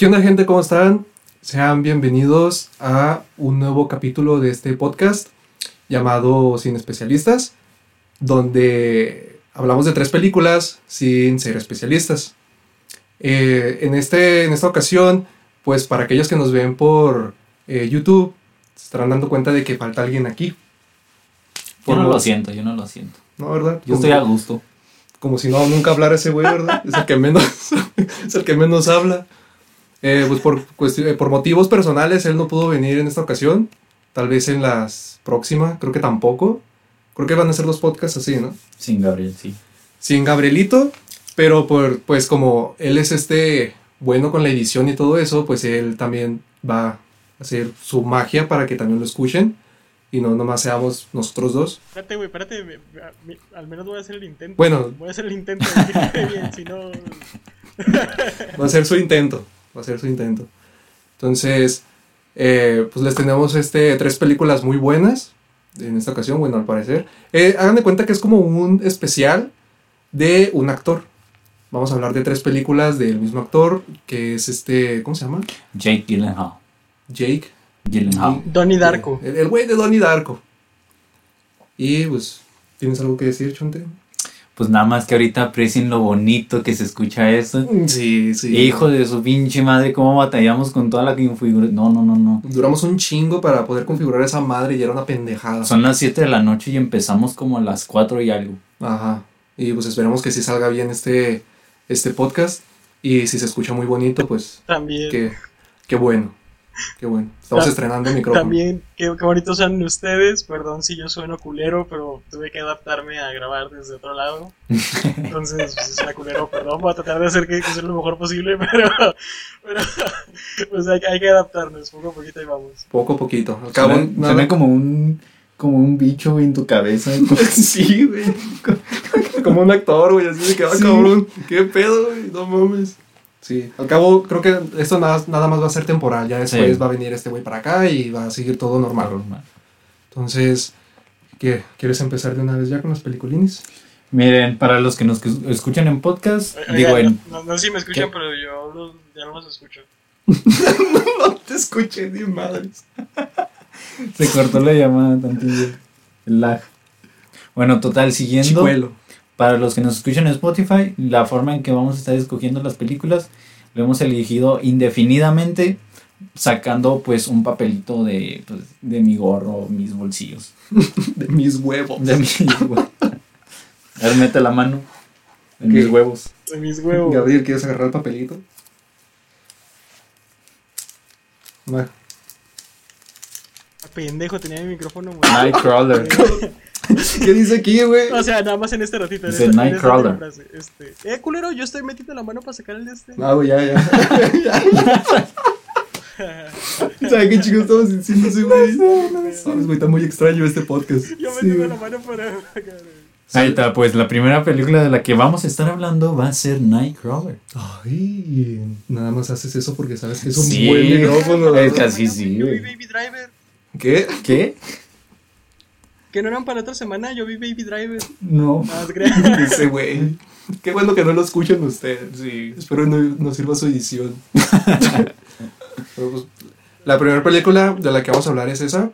¿Qué onda gente? ¿Cómo están? Sean bienvenidos a un nuevo capítulo de este podcast llamado Sin Especialistas, donde hablamos de tres películas sin ser especialistas. Eh, en, este, en esta ocasión, pues para aquellos que nos ven por eh, YouTube, se estarán dando cuenta de que falta alguien aquí. Yo no lo siento, yo no lo siento. No, ¿verdad? Yo estoy a gusto. Como si no nunca hablara ese güey, ¿verdad? Es el que menos, es el que menos habla. Eh, pues por, eh, por motivos personales él no pudo venir en esta ocasión. Tal vez en las próximas, creo que tampoco. Creo que van a ser los podcasts así, ¿no? Sin Gabriel, sí. Sin Gabrielito, pero por, pues como él es este bueno con la edición y todo eso, pues él también va a hacer su magia para que también lo escuchen y no nomás seamos nosotros dos. Espérate, güey, espérate. me- me- al menos voy a hacer el intento. Bueno. Voy a hacer el intento bien, si no. Va a ser su intento. Va a ser su intento. Entonces, eh, pues les tenemos este, tres películas muy buenas. En esta ocasión, bueno, al parecer. Eh, hagan de cuenta que es como un especial de un actor. Vamos a hablar de tres películas del mismo actor, que es este, ¿cómo se llama? Jake Gyllenhaal. Jake. Gyllenhaal. Donnie Darko. El el güey de Donnie Darko. Y pues, ¿tienes algo que decir, Chonte? Pues nada más que ahorita aprecien lo bonito que se escucha esto. Sí, sí. Hijo de su pinche madre, cómo batallamos con toda la configuración. No, no, no, no. Duramos un chingo para poder configurar esa madre y era una pendejada. Son las 7 de la noche y empezamos como a las 4 y algo. Ajá. Y pues esperemos que sí salga bien este, este podcast. Y si se escucha muy bonito, pues También. qué, qué bueno. Qué bueno. Estamos Ta- estrenando micrófono. También, qué, qué bonitos son ustedes. Perdón si yo sueno culero, pero tuve que adaptarme a grabar desde otro lado. Entonces, pues, es una culero, perdón. Voy a tratar de hacer que, que sea lo mejor posible, pero. pero pues hay, hay que adaptarnos. Poco a poquito y vamos. Poco a poquito. Al cabo, nada- suena como un como un bicho en tu cabeza. sí, güey. Como un actor, güey. Así de que, ah, Sí. cabrón. ¿Qué pedo, güey? No mames. Sí. Al cabo, creo que esto nada, nada más va a ser temporal. Ya después Sí. va a venir este güey para acá y va a seguir todo normal. Entonces, ¿qué? ¿Quieres empezar de una vez ya con los peliculines? Miren, para los que nos escuchan en podcast, Oigan, digo en no, no sé si me escuchan, ¿Qué? pero yo los- ya no los escucho. no te escuché ni madres. Se cortó la llamada tantillo. El lag. Bueno, total, siguiendo. Chicuelo. Para los que nos escuchan en Spotify, la forma en que vamos a estar escogiendo las películas, lo hemos elegido indefinidamente, sacando pues un papelito de, pues, de mi gorro, mis bolsillos. De mis huevos. De mi A ver, mete la mano en Ok. mis huevos. De mis huevos. Gabriel, ¿quieres agarrar el papelito? Va. Pendejo, tenía mi micrófono. Nightcrawler. ¿Qué dice aquí, güey? O sea, nada más en este ratito. Dice Nightcrawler. Este, eh, culero, yo estoy metiendo la mano para sacar el de este. Ah, güey, ya, ya. ¿Sabes qué chicos estamos diciendo ese güey? Sabes, güey, está muy extraño este podcast. yo Sí, metiendo la mano para. Ahí está, pues la primera película de la que vamos a estar hablando va a ser Nightcrawler. Ay, nada más haces eso porque sabes que es un Sí. buen micrófono. Es casi sí, güey. Baby Driver. ¿Qué? ¿Qué? Que no eran para la otra semana, yo vi Baby Driver. No. Crean. Ese güey. Qué bueno que no lo escuchan ustedes. Sí. Espero no, no sirva su edición. Pero, pues, la primera película de la que vamos a hablar es esa.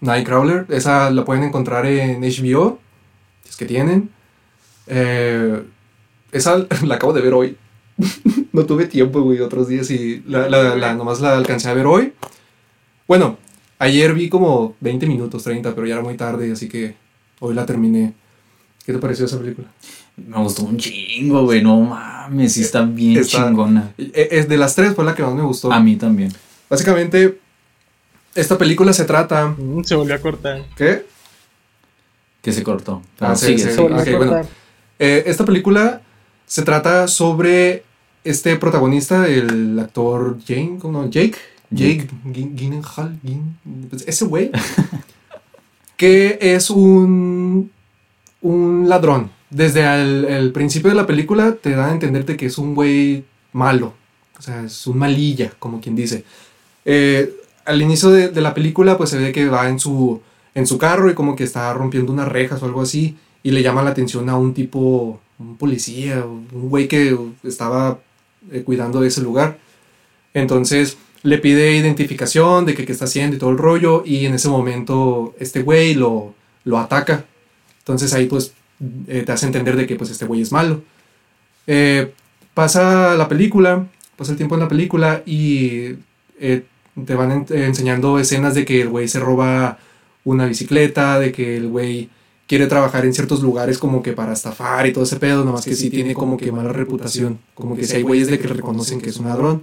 Nightcrawler. Esa la pueden encontrar en HBO. Si es que tienen. Eh, esa la acabo de ver hoy. no tuve tiempo, güey, otros días y la, la, la- nomás la alcancé a ver hoy. Bueno, ayer vi como 20 minutos, 30, pero ya era muy tarde, así que hoy la terminé. ¿Qué te pareció esa película? Me gustó un chingo, güey. No mames, sí está bien Está- chingona. Eh, Es de las tres fue la que más me gustó. A mí también. Básicamente, esta película se trata. Mm, Se volvió a cortar. ¿Qué? Que se cortó. Pero Ah, sí, sigue, sí. Se bueno. Eh, esta película se trata sobre este protagonista, el actor Jane, ¿cómo no? Jake. Jake Gyllenhaal, pues, ese güey, que es un, un ladrón. Desde el, el principio de la película te dan a entenderte que es un güey malo. O sea, es un malilla, como quien dice. Eh, al inicio de, de la película, pues se ve que va en su, en su carro y como que está rompiendo unas rejas o algo así. Y le llama la atención a un tipo, un policía, un güey que estaba eh, cuidando de ese lugar. Entonces le pide identificación de que qué está haciendo y todo el rollo. Y en ese momento este güey lo, lo ataca. Entonces ahí pues eh, te hace entender de que pues este güey es malo. Eh, pasa la película, pasa el tiempo en la película y eh, te van en- enseñando escenas de que el güey se roba una bicicleta, de que el güey quiere trabajar en ciertos lugares como que para estafar y todo ese pedo, nomás que sí tiene como que mala reputación, como que si hay güeyes de que reconocen que es un ladrón.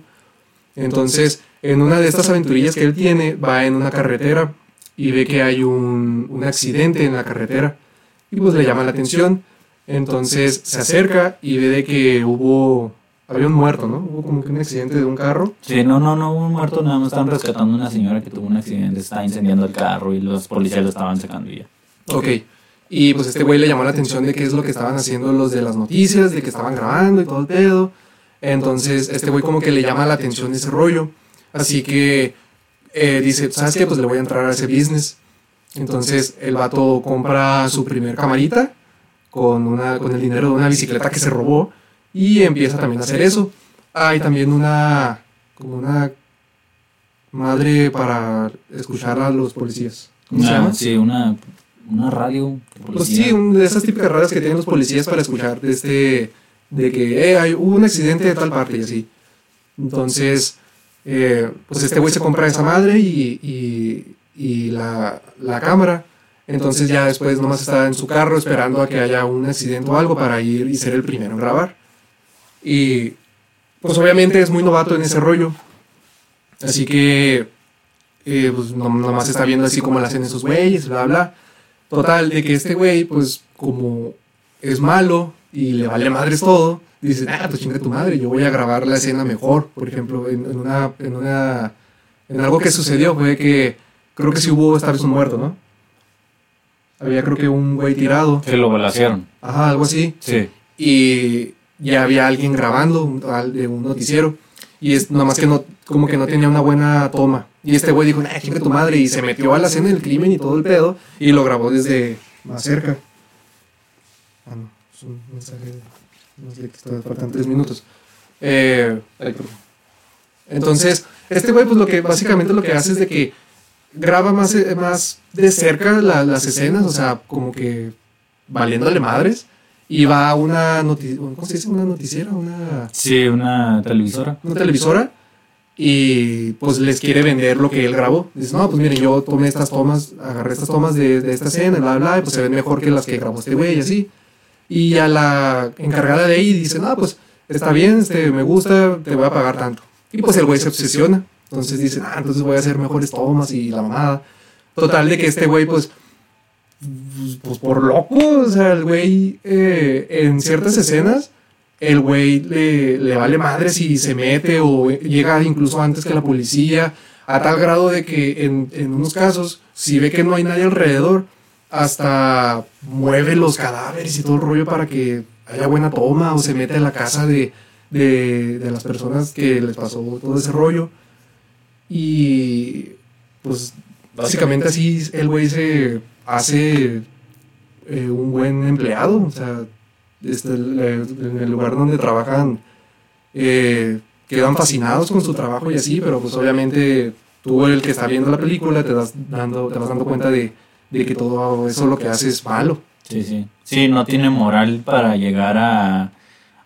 Entonces, en una de estas aventurillas que él tiene, va en una carretera y ve que hay un, un accidente en la carretera y pues le llama la atención. Entonces se acerca y ve de que hubo, había un muerto, ¿no? Hubo como que un accidente de un carro. Sí, no, no, no hubo un muerto, nada más estaban rescatando a una señora que tuvo un accidente, estaba incendiando el carro y los policías lo estaban sacando y ya. Ok. Y pues este güey le llamó la atención de qué es lo que estaban haciendo los de las noticias, de que estaban grabando y todo el pedo. Entonces este güey como que le llama la atención ese rollo. Así que eh, dice, ¿sabes qué? Pues le voy a entrar a ese business. Entonces el vato compra su primer camarita con, una, con el dinero de una bicicleta que se robó y empieza también a hacer eso. Hay también una, como una madre para escuchar a los policías. ¿Cómo se Una- llama? Sí, una, una radio. de Pues sí, de esas típicas radios que tienen los policías para escuchar de este de que eh, hay, un accidente de tal parte y así. Entonces, eh, pues este güey se compra esa madre y, y, la, la cámara. Entonces ya después nomás está en su carro esperando a que haya un accidente o algo para ir y ser el primero en grabar. Y pues obviamente es muy novato en ese rollo. Así que eh, pues no- nomás está viendo así como la hacen esos güeyes, bla, bla. Total, de que este güey, pues como es malo y le vale madres todo, dice, ah, pues chinga tu madre, yo voy a grabar la escena mejor. Por ejemplo, en, en una, en una, en algo que sucedió fue que creo que sí hubo esta vez un muerto, ¿no? Había creo que un güey tirado, Que lo balacearon. ajá, algo así Sí. y ya había alguien grabando de un noticiero y es nomás que no como que no tenía una buena toma y este güey dijo nah chinga tu madre y se metió a la escena del crimen y todo el pedo y lo grabó desde más cerca ah no es un mensaje de- no sé que todavía faltan tres minutos Eh, ay, entonces este güey pues lo que básicamente lo que hace es de que graba más eh, más de cerca la- las escenas o sea como que valiéndole madres y va a una noti ¿cómo se dice? una noticiera, una, Sí, una televisora. una televisora y pues les quiere vender lo que él grabó. Dice, no, pues miren, yo tomé estas tomas, agarré estas tomas de, de esta escena, bla, bla, y pues se ven mejor que las que grabó este güey y así. Y a la encargada de ahí dice, no, pues está bien, este, me gusta, te voy a pagar tanto. Y pues el güey se obsesiona. Entonces dice, ah, entonces voy a hacer mejores tomas y la mamada. Total de que este güey, pues, pues por loco, o sea, el güey eh, en ciertas escenas, el güey le, le vale madres y se mete o llega incluso antes que la policía, a tal grado de que en, en unos casos, si ve que no hay nadie alrededor, hasta mueve los cadáveres y todo el rollo para que haya buena toma o se mete a la casa de, de, las personas que les pasó todo ese rollo. Y pues básicamente así el güey se hace eh, un buen empleado. O sea, este, en el lugar donde trabajan eh, quedan fascinados con su trabajo y así, pero pues obviamente tú el que está viendo la película te, das dando, te vas dando cuenta de, de que todo eso lo que hace es malo. Sí, sí. Sí, no tiene moral para llegar a,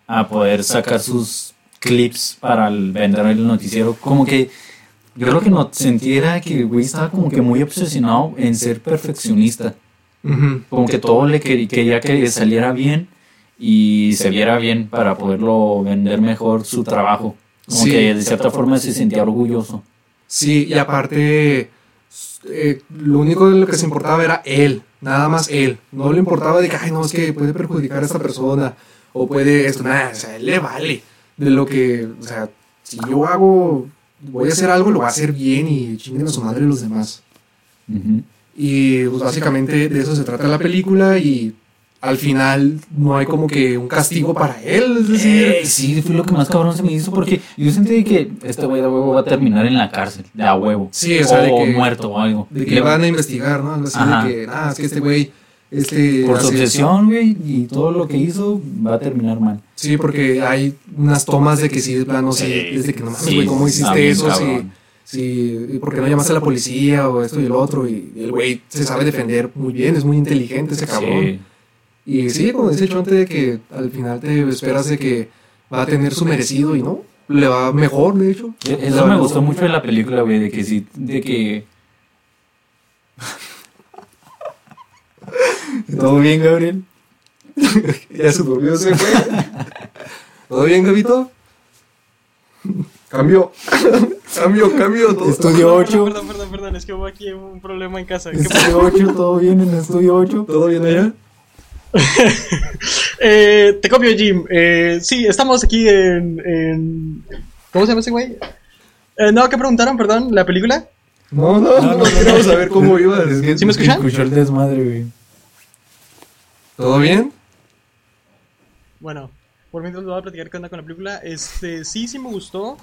a poder sacar sus clips para el- vender el noticiero. Como que yo creo que no sentiera que el güey estaba como que muy obsesionado en ser perfeccionista. Como que todo le quería, quería que saliera bien y se viera bien para poderlo vender mejor su trabajo. Como Sí. que de cierta forma se sentía orgulloso. Sí, y aparte, eh, lo único de lo que se importaba era él, nada más él. No le importaba de que, ay, no, es que puede perjudicar a esta persona, o puede esto, nada, o sea, él le vale. De lo que, o sea, si yo hago, voy a hacer algo, lo voy a hacer bien y chinguen a su madre los demás. Ujú. Y pues básicamente de eso se trata la película y al final no hay como que un castigo para él, es decir, Eh, sí, fue lo que más cabrón se me hizo porque yo sentí que este güey de huevo va a terminar en la cárcel, de a huevo. Sí, o sea, de que- muerto o algo. de que van a investigar, ¿no? Así Ajá. de que, ah, es que este güey Este, Por su obsesión, güey, y todo lo que hizo va a terminar mal. Sí, porque hay unas tomas de que sí, de plano, sí, Sí, es de que no mames, sí, güey, ¿cómo hiciste eso? Sí, cabrón. sí, ¿y ¿por qué no llamaste a la policía o esto y el otro? Y el güey se sabe defender muy bien, es muy inteligente ese cabrón. Y sí, como dice Chonte, de que al final te esperas de que va a tener su merecido y no, le va mejor, de hecho. E- Eso me gustó mucho de la película, güey, de que sí, de que... ¿Todo bien, Gabriel? ya se durmió ese güey. ¿Todo bien, Gabito? Cambio. cambio, cambio. Todo. Estudio Perdón, 8. Perdón, perdón, perdón, es que hubo aquí un problema en casa. Estudio 8, todo bien en Estudio 8. ¿Todo bien allá? Eh, te copio, Jim. Eh, sí, estamos aquí en, en- ¿Cómo se llama ese güey? Eh, no, ¿qué preguntaron? Perdón, ¿la película? No, no, no, no, queremos saber cómo iba. Es que- ¿Sí me escuchan? Escuchó el desmadre, güey. ¿Todo bien? Bueno, por mientras les voy a platicar qué onda con la película. Este, sí, sí me gustó.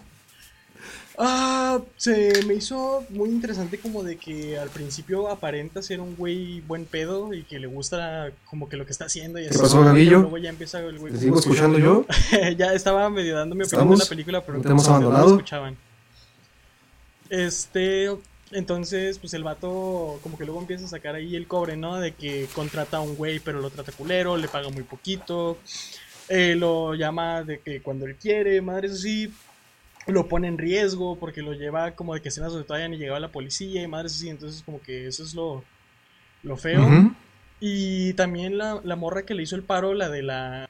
Ah, se me hizo muy interesante como de que al principio aparenta ser un güey buen pedo y que le gusta como que lo que está haciendo y así. pasó, pero Luego ya empieza el güey. ¿Te sigo escuchando yo? ya estaba medio dando mi opinión de la película, pero ¿No te hemos no abandonado? escuchaban. Este, entonces, pues el vato como que luego empieza a sacar ahí el cobre, ¿no? De que contrata a un güey, pero lo trata culero, le paga muy poquito. eh, lo llama de que cuando él quiere, madres así. Lo pone en riesgo porque lo lleva como de que escenas donde todavía ni llegaba la policía y madres así. Entonces, como que eso es lo, lo feo. Ujú. Y también la, la morra que le hizo el paro, la de la,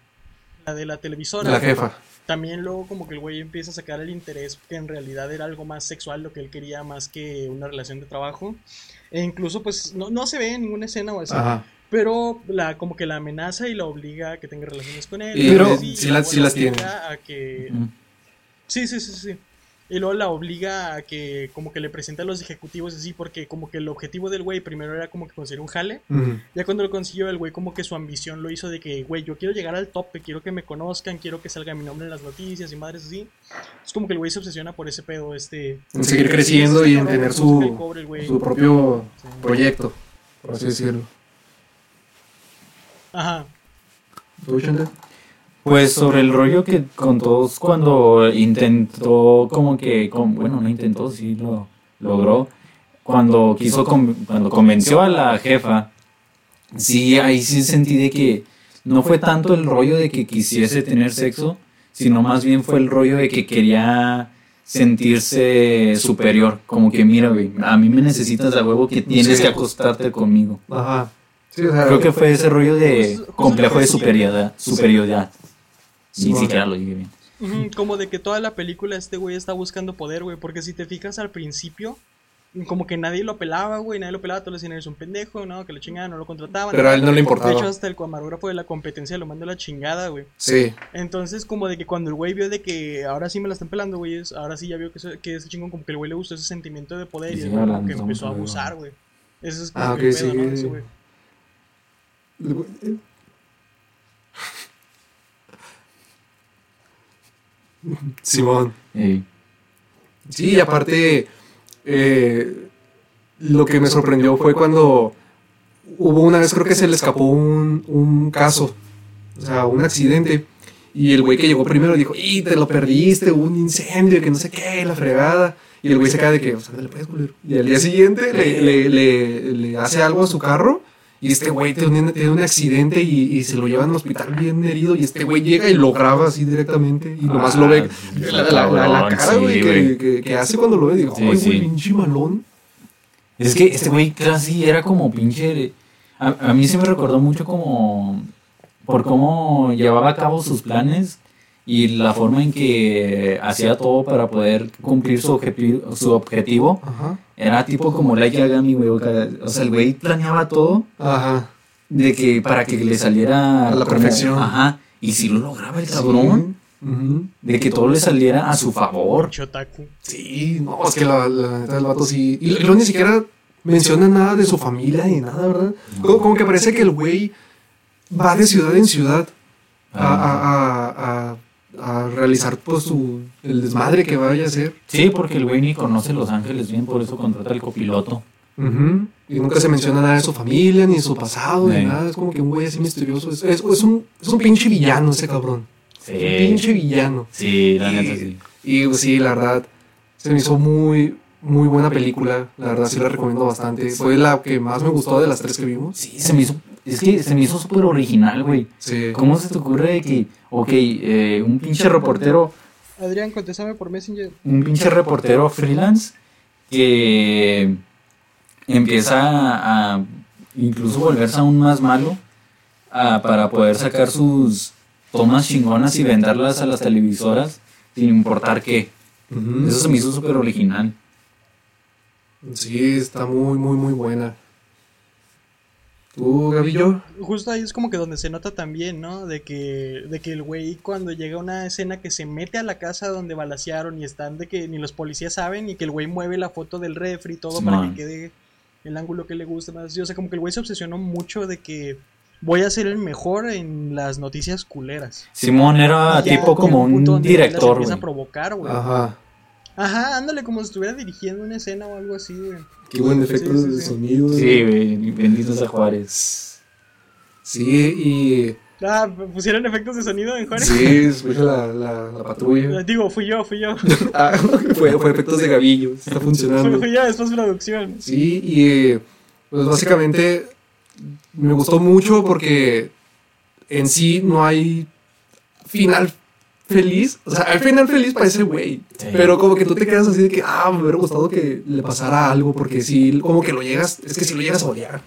la de la televisora. La jefa. También luego como que el güey empieza a sacar el interés que en realidad era algo más sexual lo que él quería más que una relación de trabajo. E incluso pues no, no se ve en ninguna escena o así. Ajá. Pero la, como que la amenaza y la obliga a que tenga relaciones con él. Y- pero sí sí la las tiene. A que, Ujú. Sí, sí, sí, sí. Y luego la obliga a que como que le presenta a los ejecutivos así porque como que el objetivo del güey primero era como que conseguir un jale. Ujú. Ya cuando lo consiguió el güey como que su ambición lo hizo de que, güey, yo quiero llegar al tope, quiero que me conozcan, quiero que salga mi nombre en las noticias y madres así. Es como que el güey se obsesiona por ese pedo, este... En seguir Sí, creciendo sí, y en tener su, cobre, su propio Sí. proyecto, por así decirlo. Ajá. ¿Tú? Pues sobre el rollo que con todos cuando intentó como que, con- bueno, no intentó, sí lo logró, cuando quiso, con- cuando convenció a la jefa, sí, ahí sí sentí de que no fue tanto el rollo de que quisiese tener sexo, sino más bien fue el rollo de que quería sentirse superior, como que mira, güey, a mí me necesitas a huevo que tienes Sí. que acostarte conmigo. Ajá. Sí, o sea, Creo que fue ese rollo de Pues, complejo de superioridad, superioridad. Sí, Ni siquiera lo dije bien. Como de que toda la película este güey está buscando poder, güey, porque si te fijas al principio... Como que nadie lo pelaba, güey, nadie lo pelaba, todos le decían, eres un pendejo, no, que le chingaban, no lo contrataban. Pero a él no le De importaba. hecho, hasta el camarógrafo de la competencia lo mandó a la chingada, güey. Sí. Entonces, como de que cuando el güey vio de que ahora sí me la están pelando, güey, es- ahora sí ya vio que, ese- que ese chingón, como que el güey le gustó ese sentimiento de poder y, Y como hablando, que empezó a abusar, güey. Ese es como Ah, que pedo, ¿no? sí. Ese güey. Simón. Ey. Sí, y aparte, eh, lo que me sorprendió fue cuando hubo una vez, creo que se le escapó un, un caso, o sea, un accidente. Y el güey que llegó primero dijo, y te lo perdiste, hubo un incendio, que no sé qué, la fregada. Y el güey se cae de que, o sea, le puedes culero. Y al día siguiente le, le, le, le hace algo a su carro. Y este güey tiene, un- tiene un accidente y, y se lo llevan al hospital bien herido. Y este güey llega y lo graba así directamente. Y nomás lo ve. La, la- la- la cabrón, cara, sí, güey, que, que, que hace cuando lo ve. Digo, Sí, ay, sí. güey, pinche malón. Es que este güey casi era como pinche. A, a mí se me recordó mucho como. Por cómo llevaba a cabo sus planes y la forma en que hacía todo para poder cumplir su, objetivo su objetivo. Ajá. Era tipo como la Yagami, güey. O sea, o sea, el güey planeaba todo Ajá. de que para que le saliera A la como- perfección. Ajá. Y si lo lograba el cabrón, Sí. De que todo le saliera a su favor. Chotaku. Sí, no, es que la, la neta del vato sí. Y luego ni siquiera menciona nada de su familia ni nada, ¿verdad? Como, como que parece que el güey va de ciudad en ciudad a, a, a, a, realizar pues su, el desmadre que vaya a hacer. Sí, porque el güey ni conoce Los Ángeles bien, por eso contrata al copiloto. Y nunca se menciona nada de su familia, ni de su pasado, ni Sí. nada. Es como que un güey así misterioso. Es, es- es un, es un pinche villano ese cabrón. Sí. Un pinche villano. Sí, la Y- neta sí. Y pues, sí, la verdad, se me hizo muy, muy buena película. La verdad, sí la recomiendo bastante. Fue la que más me gustó de las tres que vimos. Sí, se me hizo. Es que se me hizo súper original, güey. Sí. ¿Cómo se te ocurre de que, ok, eh, un pinche reportero, Adrián, contéstame por Messenger. un pinche reportero freelance que empieza a incluso volverse aún más malo a- para poder sacar sus tomas chingonas y venderlas a las televisoras sin importar qué? Eso se me hizo súper original. Sí, está muy, muy, muy buena. ¿Tú, Gavillo? Justo ahí es como que donde se nota también, ¿no? De que, de que el güey cuando llega una escena que se mete a la casa donde balacearon y están de que ni los policías saben y que el güey mueve la foto del refri y todo para que quede el ángulo que le guste más. O sea, como que el güey se obsesionó mucho de que voy a ser el mejor en las noticias culeras. Simón era ya tipo como un director, empieza güey. a provocar, güey. Ajá. Ajá, ándale como si estuviera dirigiendo una escena o algo así, güey. Qué buen efecto Sí, sí, de sí. sonido. Sí, güey, bendito sea Juárez. Sí, Ah, pusieron efectos de sonido en y. Juárez. Sí, escucha la, la, la patrulla. Digo, fui yo, fui yo. Ah, fue, fue efectos de Gavillo. Está funcionando. fui yo después producción. Sí, y eh, pues básicamente me gustó mucho porque en sí no hay final feliz. O sea, hay final feliz para ese güey. Sí. Pero como que tú te quedas así de que, ah, me hubiera gustado que le pasara algo porque sí, como que lo llegas, es que si lo llegas a odiar.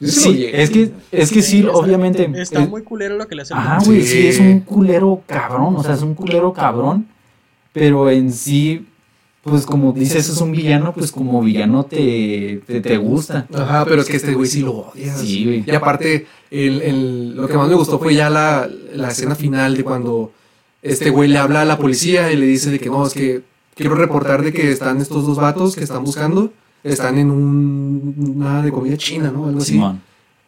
Sí Sí, es que, es que sí, obviamente. Está es- muy culero lo que le hacen. Ajá, Sí. güey, sí, es un culero cabrón, o sea, es un culero cabrón, pero en sí, pues como dices, es un villano, pues como villano te, te, te gusta. Ajá, pero es que este güey sí lo odias. Sí, güey. Y aparte, el, el- lo que más me gustó fue ya la, la escena final de cuando este güey le habla a la policía y le dice de que no, es que quiero reportar de que están estos dos vatos que están buscando, están en un, una de comida china, ¿no? Algo así.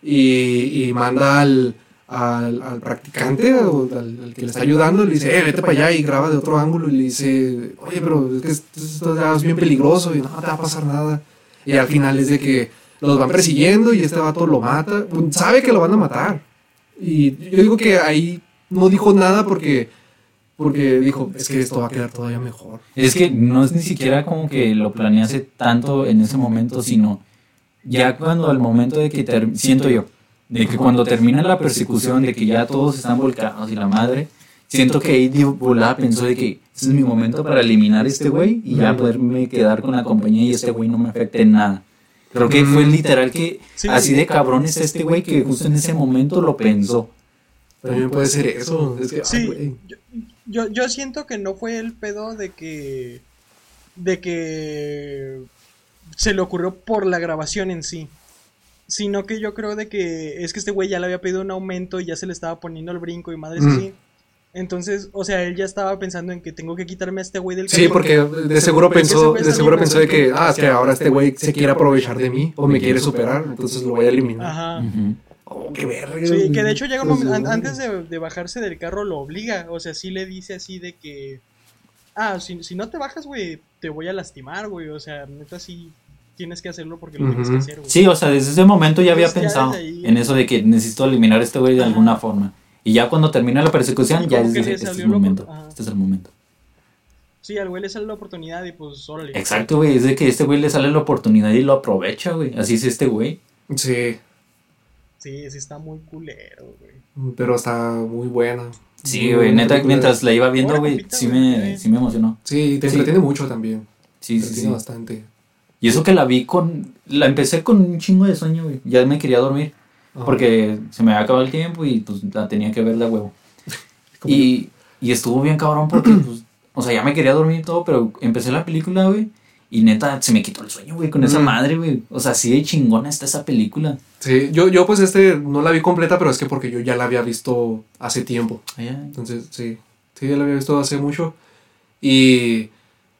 Y, y manda al, al, al practicante, o al, al que le está ayudando, le dice, eh, vete para allá y graba de otro ángulo y le dice, oye, pero es que esto, esto ya es bien peligroso y no te va a pasar nada. Y al final es de que los van persiguiendo y este vato lo mata, sabe que lo van a matar. Y yo digo que ahí no dijo nada porque, porque dijo, es que esto va a quedar todavía mejor. Es que no es ni siquiera como que lo planease tanto en ese momento, sino ya cuando al momento de que ter- siento yo, de que cuando termina la persecución, de que ya todos están volcados y la madre, siento que ahí de volada pensó de que ese es mi momento para eliminar a este güey y ya poderme quedar con la compañía y este güey no me afecte en nada. Creo que fue Mm. literal que Sí. así de cabrón es este güey que justo en ese momento lo pensó. También puede ser eso. Es que, ay, Sí, güey. yo, yo, yo siento que no fue el pedo de que. de que. se le ocurrió por la grabación en sí. Sino que yo creo de que es que este güey ya le había pedido un aumento y ya se le estaba poniendo el brinco y madres Mm. así. Entonces, o sea, él ya estaba pensando en que tengo que quitarme a este güey del Sí, carro porque de seguro pensó, de seguro pensó de que, ah, es que ahora este güey se quiere aprovechar de mí o me quiere superar, entonces lo voy a eliminar. Ajá. Oh, qué verga. Sí, que de hecho llega un Pues, momento, an- no. antes de, de bajarse del carro lo obliga, o sea, sí le dice así de que, ah, si, si no te bajas, güey, te voy a lastimar, güey, o sea, neta sí tienes que hacerlo porque lo tienes que hacer, güey. Sí, o sea, desde ese momento ya había Pues pensado ahí- en eso de que necesito eliminar a este güey de Ajá. alguna forma. Y ya cuando termina la persecución, ya es este es el momento. ajá. Este es el momento. Sí, al güey le sale la oportunidad y pues, órale. Exacto, güey. Es de que este güey le sale la oportunidad y lo aprovecha, güey. Así es este güey. Sí, Sí, sí está muy culero, güey. pero está muy buena. Sí, güey. Neta, película. mientras la iba viendo, güey, sí me, sí me emocionó. Sí, te Sí. entretiene mucho también. Sí, Te sí, bastante. Y eso que la vi con... La empecé con un chingo de sueño, güey. Ya me quería dormir. Ajá. Porque se me había acabado el tiempo y pues la tenía que ver de huevo. Y, y estuvo bien cabrón porque, pues, o sea, ya me quería dormir y todo, pero empecé la película, güey. Y neta, se me quitó el sueño, güey, con esa Mm. madre, güey. O sea, así de chingona está esa película. Sí, yo, yo pues este no la vi completa, pero es que porque yo ya la había visto hace tiempo. Ay, ay. Entonces, sí, sí, ya la había visto hace mucho. Y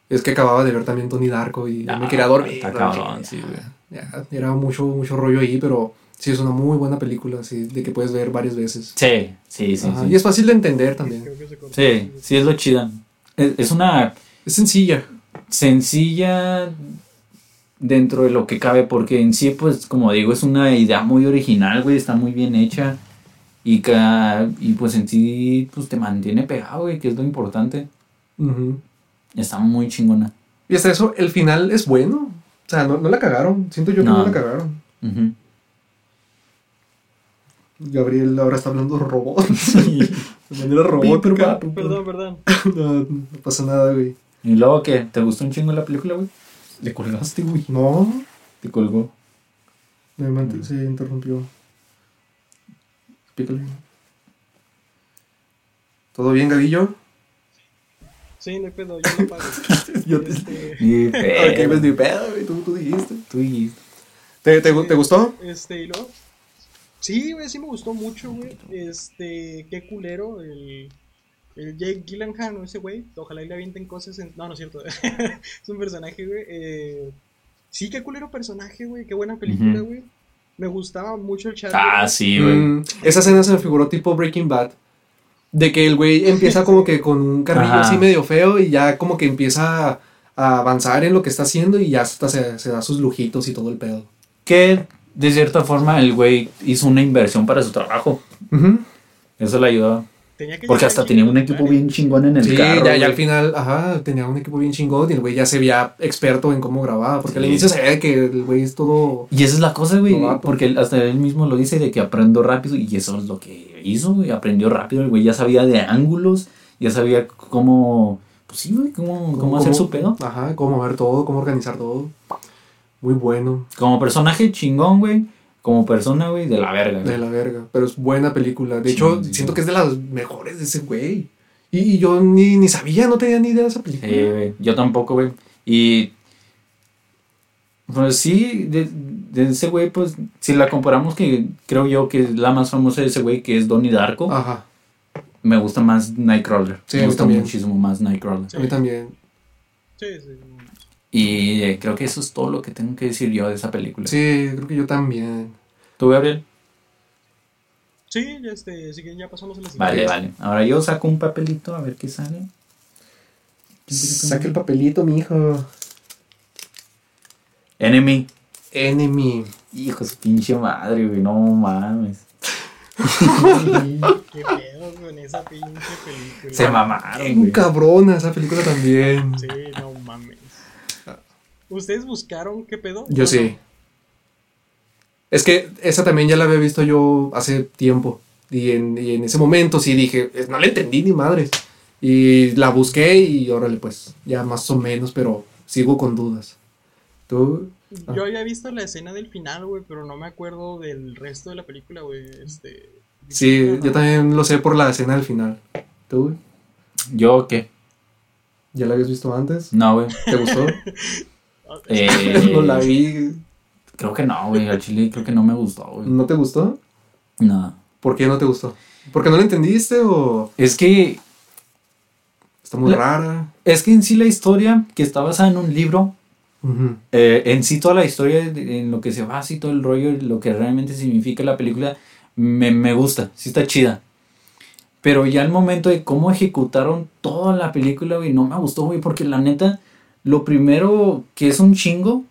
es que acababa de ver también Tony Darko y ya me Ah, quería dormir. está cabrón, Ya, sí, güey. ya, era mucho, mucho rollo ahí, pero sí es una muy buena película, sí, de que puedes ver varias veces. Sí, sí, sí. Ajá, sí. Y es fácil de entender también. Creo que se cortó. Sí, sí es lo chida. Es, es una Es sencilla. Sencilla, dentro de lo que cabe, porque en sí, pues, como digo, es una idea muy original, güey, está muy bien hecha. Y, ca- y pues en sí, pues te mantiene pegado, güey, que es lo importante. Está muy chingona. Y hasta eso, el final es bueno. O sea, no, no la cagaron. Siento yo que No. la cagaron. Gabriel ahora está hablando robots. de manera robótica. Perdón, perdón. No, no pasa nada, güey. ¿Y luego qué? ¿Te gustó un chingo la película, güey? Le colgaste, güey. No, Te colgó. me mant- se interrumpió. Pícale. ¿Todo bien, Gavillo? Sí, no hay pedo, yo lo pago. Yo te- Este, Ni Ok, pues ni pedo, güey. Tú, tú dijiste. Tú dijiste. ¿Te, te, te gustó? Este, y luego. Sí, güey, sí me gustó mucho, güey. Este, qué culero. El, el Jake Gyllenhaal, ¿no? Ese güey. Ojalá y le avienten cosas. En... No, no es cierto. es un personaje, güey. Eh, sí, qué culero personaje, güey. Qué buena película, güey. Me gustaba mucho el chat. Ah, sí, güey. Mm, esa escena se me figuró tipo Breaking Bad. De que el güey empieza como que con un carrillo Ajá. así medio feo y ya como que empieza a, avanzar en lo que está haciendo y ya hasta se, se da sus lujitos y todo el pedo. Que de cierta forma el güey hizo una inversión para su trabajo. Eso le ayudó. Tenía que Porque hasta tenía en un equipo bien chingón en el Sí, carro. ya, ya al final, ajá, tenía un equipo bien chingón y el güey ya se veía experto en cómo grababa. Porque al Sí. inicio se ve que el güey es todo. Y esa es la cosa, güey. Porque hasta él mismo lo dice de que aprendió rápido. Y eso es lo que hizo, güey. Aprendió rápido. El güey ya sabía de ángulos. Ya sabía cómo. Pues sí, güey. Cómo, cómo hacer su pedo. Ajá, cómo mover todo, cómo organizar todo. Muy bueno, Como personaje chingón, güey. Como persona, güey, de la verga. güey. de la verga. Pero es buena película. De Sí, hecho, sí, siento sí. que es de las mejores de ese güey. Y, y yo ni, ni sabía, no tenía ni idea de esa película. Yo tampoco, güey. Y. Pues sí, de, de ese güey, pues, si la comparamos, que creo yo que es la más famosa de ese güey, que es Donnie Darko, Ajá, me gusta más Nightcrawler. Sí, me gusta también. muchísimo más Nightcrawler. a mí también. Sí, sí. Y eh, creo que eso es todo lo que tengo que decir yo de esa película. Sí, creo que yo también. ¿Tú, Gabriel? Sí, ya, este, así que ya pasamos a la Vale, siguiente. vale. Ahora yo saco un papelito a ver qué sale. Saca el papelito, mi hijo. Enemy. Enemy. Hijo de su pinche madre, güey. No mames. Qué pedo con esa pinche película. Se mamaron, Bien güey. cabrona esa película también. Sí, no mames. ¿Ustedes buscaron qué pedo? Yo ¿O sí. Es que esa también ya la había visto yo hace tiempo. Y en, y en ese momento sí dije, "Eh, no la entendí ni madres. Y la busqué y órale, pues, ya más o menos, pero sigo con dudas. ¿Tú? no? Yo había visto la escena del final, güey, pero no me acuerdo del resto de la película, güey. Este. Sí, no, yo también lo sé por la escena del final. ¿Tú? ¿Yo qué? ¿Ya la habías visto antes? No, güey. ¿Te gustó? Eh, no la vi. Creo que no, güey. Al chile creo que no me gustó, güey. ¿No te gustó? No. ¿Por qué no te gustó? ¿Porque no la entendiste o Es que. está muy La- rara? Es que en sí la historia, que está basada en un libro, eh, en sí toda la historia, en lo que se basa y todo el rollo, lo que realmente significa la película, me, me gusta, sí está chida. Pero ya el momento de cómo ejecutaron toda la película, güey, no me gustó, güey, porque la neta, lo primero que es un chingo,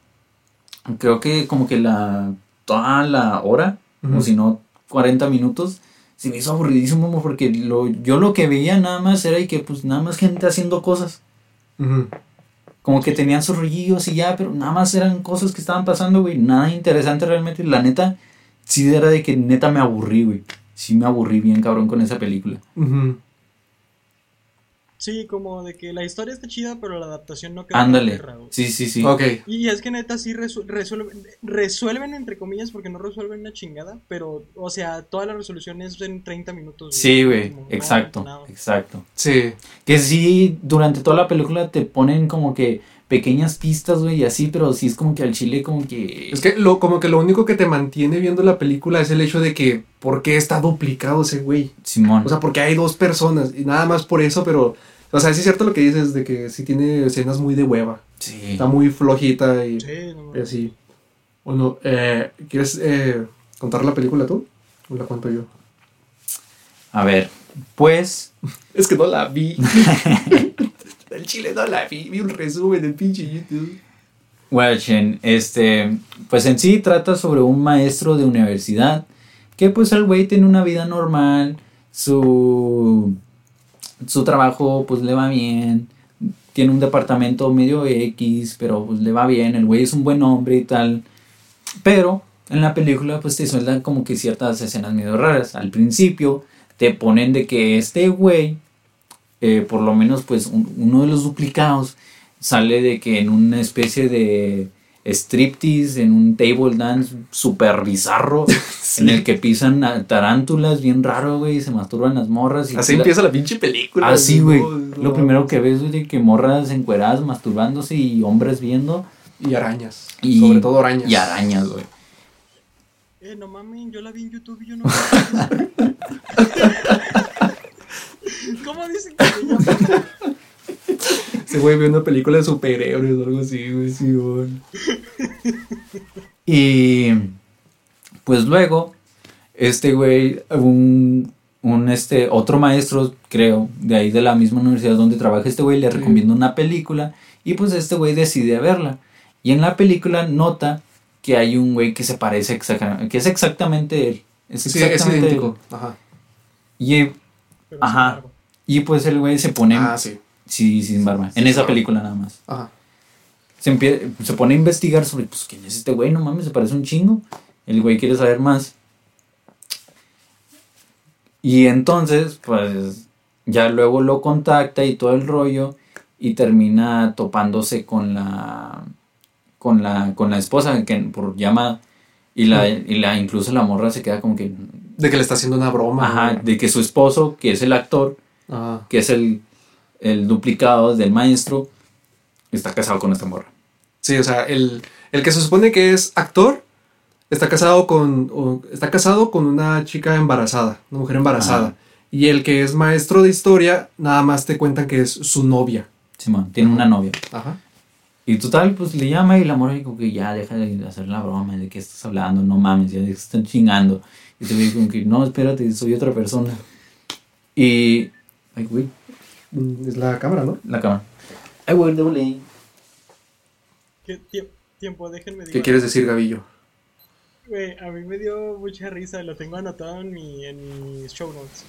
creo que como que la, toda la hora, o si no, 40 minutos, se me hizo aburridísimo, mo, porque lo, yo lo que veía nada más era y que pues nada más gente haciendo cosas. Como que tenían sus rollillos y ya, pero nada más eran cosas que estaban pasando, güey. Nada interesante realmente. La neta, sí era de que neta me aburrí, güey. Sí me aburrí bien, cabrón, con esa película. Sí, como de que la historia está chida, pero la adaptación no queda Ándale. Sí, sí, sí. Ok. Y es que neta sí resu- resuelven, resuelven entre comillas porque no resuelven una chingada, pero o sea, toda la resolución es en 30 minutos. Sí, güey. Exacto, nada. exacto. Sí. Que sí, durante toda la película te ponen como que pequeñas pistas, güey, y así, pero sí es como que al chile como que... Es que lo, como que lo único que te mantiene viendo la película es el hecho de que, ¿por qué está duplicado ese güey? Simón. O sea, porque hay dos personas y nada más por eso, pero, o sea, sí es cierto lo que dices de que sí tiene escenas muy de hueva. sí. Está muy flojita y, Sí, no, y así. Bueno, eh, ¿quieres eh, contar la película tú? ¿O la cuento yo? A ver, pues... Es que no la vi. El chile no la vi, vi un resumen del pinche YouTube. Watchen, este, pues en sí trata sobre un maestro de universidad que pues el güey tiene una vida normal, su, su trabajo pues le va bien, tiene un departamento medio X, pero pues le va bien, el güey es un buen hombre y tal, pero en la película pues te sueltan como que ciertas escenas medio raras, al principio te ponen de que este güey, eh, por lo menos pues un- uno de los duplicados, sale de que en una especie de striptease, en un table dance super bizarro, en el que pisan a tarántulas bien raro, güey, y se masturban las morras. Y Así la- empieza la pinche película. Así, güey. No, Lo no. primero que ves es de que morras encueradas masturbándose y hombres viendo. Y arañas. Y, Sobre todo arañas. Y arañas, güey. Eh, no mames, yo la vi en YouTube y yo no. ¿Cómo dicen que se llama? Ese güey ve una película de superhéroes o algo así, güey. Sí, güey. Y pues luego, este güey, un, un este, otro maestro, creo, de ahí de la misma universidad donde trabaja este güey, le Sí. recomienda una película y pues este güey decide verla. Y en la película nota que hay un güey que se parece exactamente, que es exactamente él. Es Sí, es exactamente él. idéntico. Ajá. Y, Pero Ajá. Y pues el güey se pone, Ah, sí. sí, sin barba, en esa película nada más. Ajá. se, empie- se pone a investigar sobre, pues, quién es este güey, no mames, se parece un chingo. El güey quiere saber más. Y entonces, pues, ya luego lo contacta y todo el rollo y termina topándose con la, con la, con la esposa, que por llamada. Y la, y la, incluso la morra se queda como que, De que le está haciendo una broma. ajá, de que su esposo, que es el actor, Ajá. que es el, el duplicado del maestro, está casado con esta morra. Sí, o sea, el, el que se supone que es actor está casado con o está casado con una chica embarazada, una mujer embarazada. Ajá. Y el que es maestro de historia, nada más te cuentan que es su novia. Simón, tiene una novia. Ajá. Y total, pues le llama y la morra dijo que ya deja de hacer la broma, de qué estás hablando, no mames, ya están chingando. Y te dijo que no, espérate, soy otra persona. Y. Ay, güey, Mm, Es la cámara, ¿no? la cámara. Ay, güey, doble. ¿Qué tie- tiempo? Déjenme ¿Qué digo. quieres decir, Gavillo? Güey, a mí me dio mucha risa, lo tengo anotado en, mi, en mis show notes.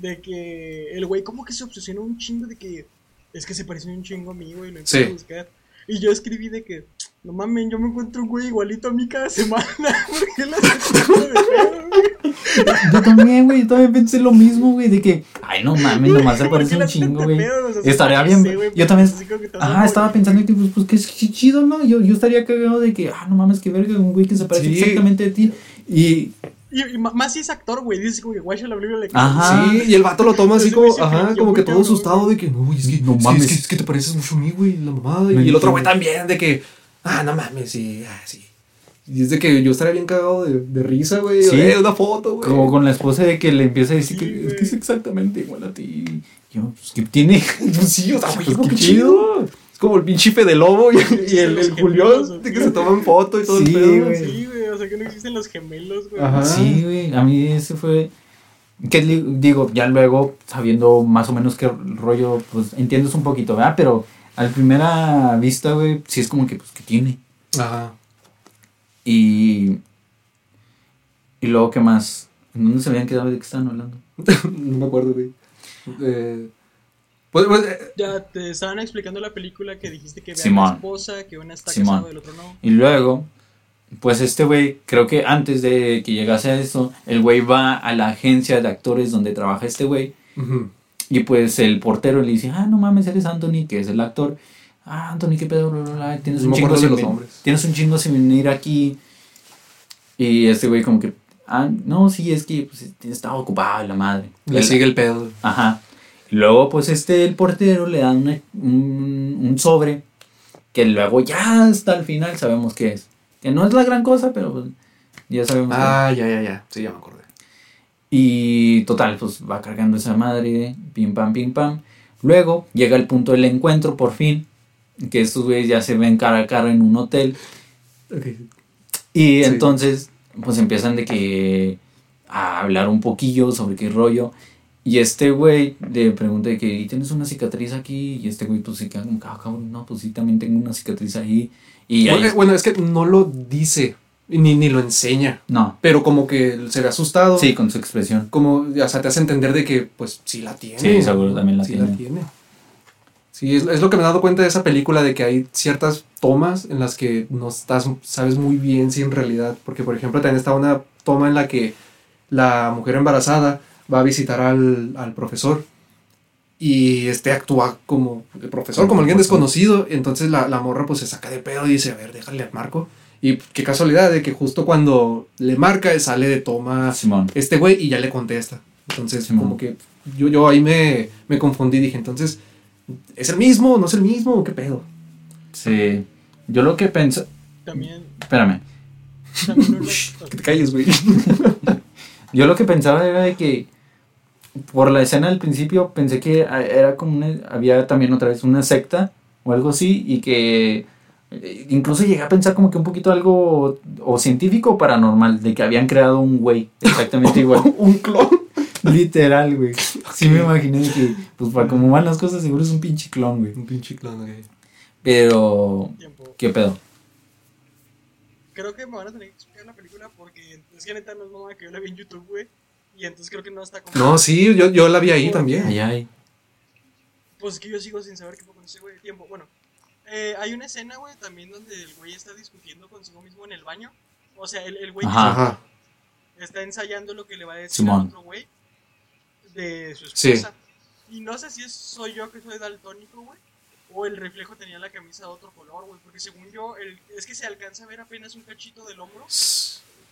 De que el güey como que se obsesionó un chingo de que es que se parece un chingo a mí, güey, lo empecé Sí. a buscar. Y yo escribí de que, no mames, yo me encuentro un güey igualito a mí cada semana. ¿Por qué la haces de pedo, güey? Yo también, güey, yo también pensé lo mismo, güey, de que, ay, no mames, nomás se ¿Por parece un chingo, güey. O sea, Estaría bien. güey, Yo también. así como que te vas Ajá, a estaba pensando que, pues, pues, que es chido, ¿no? Yo, yo estaría cagado de que, ah, no mames, qué verga, un güey que se parece Sí. exactamente a ti. Y, Y, más si es actor, güey, dice como que guay la película le Ajá. Sí, y el vato lo toma así como, ajá, como que todo asustado de que no, güey, es que, No sí, mames. Es, que, es que te pareces mucho a mí, güey, la mamada. Y el otro güey también, de que, ah, no mames, sí, ah, sí. Y es de que yo estaría bien cagado de, de risa, güey. Sí. Eh, una foto, güey. Como con la esposa de que le empieza a decir Sí, que es que es exactamente igual a ti. Y Yo, pues, ¿qué tiene? Pues sí, o sea, güey, Pues qué qué chido. Es como el pinche de lobo y, y el, el Julián, de que se toman foto y todo Sí, el pedo. güey. Sí, güey, o sea que no existen los gemelos, güey. Ajá. Sí, güey, a mí ese fue... Que digo, ya luego, sabiendo más o menos qué rollo, pues entiendes un poquito, ¿verdad? Pero a primera vista, güey, sí es como que, pues, ¿qué tiene? Ajá. Y... Y luego, ¿qué más? ¿En dónde se habían quedado de qué estaban hablando? no me acuerdo, güey. Eh, pues, pues, eh, Ya te estaban explicando la película que dijiste que vean Simón. la esposa, que una está Simón. casada y el otro no. Y luego, pues este güey, creo que antes de que llegase a eso, el güey va a la agencia de actores donde trabaja este güey. ujú. Y pues el portero le dice, ah, no mames, eres Anthony, que es el actor. Ah, Anthony, qué pedo, bla, bla, bla, Tienes un chingo sin los nombres. Tienes un chingo sin venir aquí. Y este güey como que, ah, no, sí, es que pues, estaba ocupado la madre. Le El- sigue el pedo. Ajá. Luego, pues, este, el portero le da una- un, un sobre que luego ya hasta el final sabemos qué es. Que no es la gran cosa, pero pues, ya sabemos. Ah, ya, ya, ya. Sí, ya me acordé. Y total, pues va cargando esa madre, pim pam, pim pam. Luego llega el punto del encuentro, por fin, que estos güeyes ya se ven cara a cara en un hotel. Y Sí. entonces, pues empiezan de que a hablar un poquillo sobre qué rollo. Y este güey le pregunta de que "¿Y tienes una cicatriz aquí. Y este güey, pues se queda como, "Ah, cabrón, no, pues sí, también tengo una cicatriz ahí. Y ahí. Bueno, es que no lo dice, ni, ni lo enseña, No, pero como que se ve asustado. sí, con su expresión. Como, o sea, te hace entender de que, pues, sí la tiene. Sí, seguro también la sí tiene. la tiene. Sí, es, es lo que me he dado cuenta de esa película, de que hay ciertas tomas en las que no estás, sabes muy bien si en realidad, porque por ejemplo también está una toma en la que la mujer embarazada va a visitar al, al profesor y este actúa como el profesor, Como alguien desconocido, entonces la, la morra pues se saca de pedo y dice, a ver, déjale al marco. Y qué casualidad de que justo cuando le marca sale de toma Simón. este güey y ya le contesta. Entonces, Simón. como que yo, yo ahí me, me confundí. Dije, entonces, ¿es el mismo? ¿No es el mismo? ¿O qué pedo? Sí. Yo lo que pensé. También, Espérame. también Que te calles, güey. Yo lo que pensaba era de que por la escena del principio pensé que era como una, había también otra vez una secta o algo así y que eh, incluso llegué a pensar como que un poquito algo o científico o paranormal de que habían creado un güey exactamente igual Un clon. literal güey sí me imaginé que pues para como van las cosas seguro es un pinche clon güey Un pinche clon, güey. pero tiempo. qué pedo Creo que me van a tener que explicar la película porque es que neta no es mamá que yo la vi en YouTube, güey. Y entonces creo que no está como. No, sí, yo, yo la vi ahí ¿Por también. ay ay Pues que yo sigo sin saber qué fue con ese güey de tiempo. Bueno, eh, hay una escena, güey, también donde el güey está discutiendo consigo mismo en el baño. O sea, el, el güey Ajá. Está ensayando lo que le va a decir Simón. al otro güey de su Sí. esposa. Y no sé si es, soy yo que soy daltónico, güey. O el reflejo tenía la camisa de otro color, güey. Porque según yo, el, es que se alcanza a ver apenas un cachito del hombro,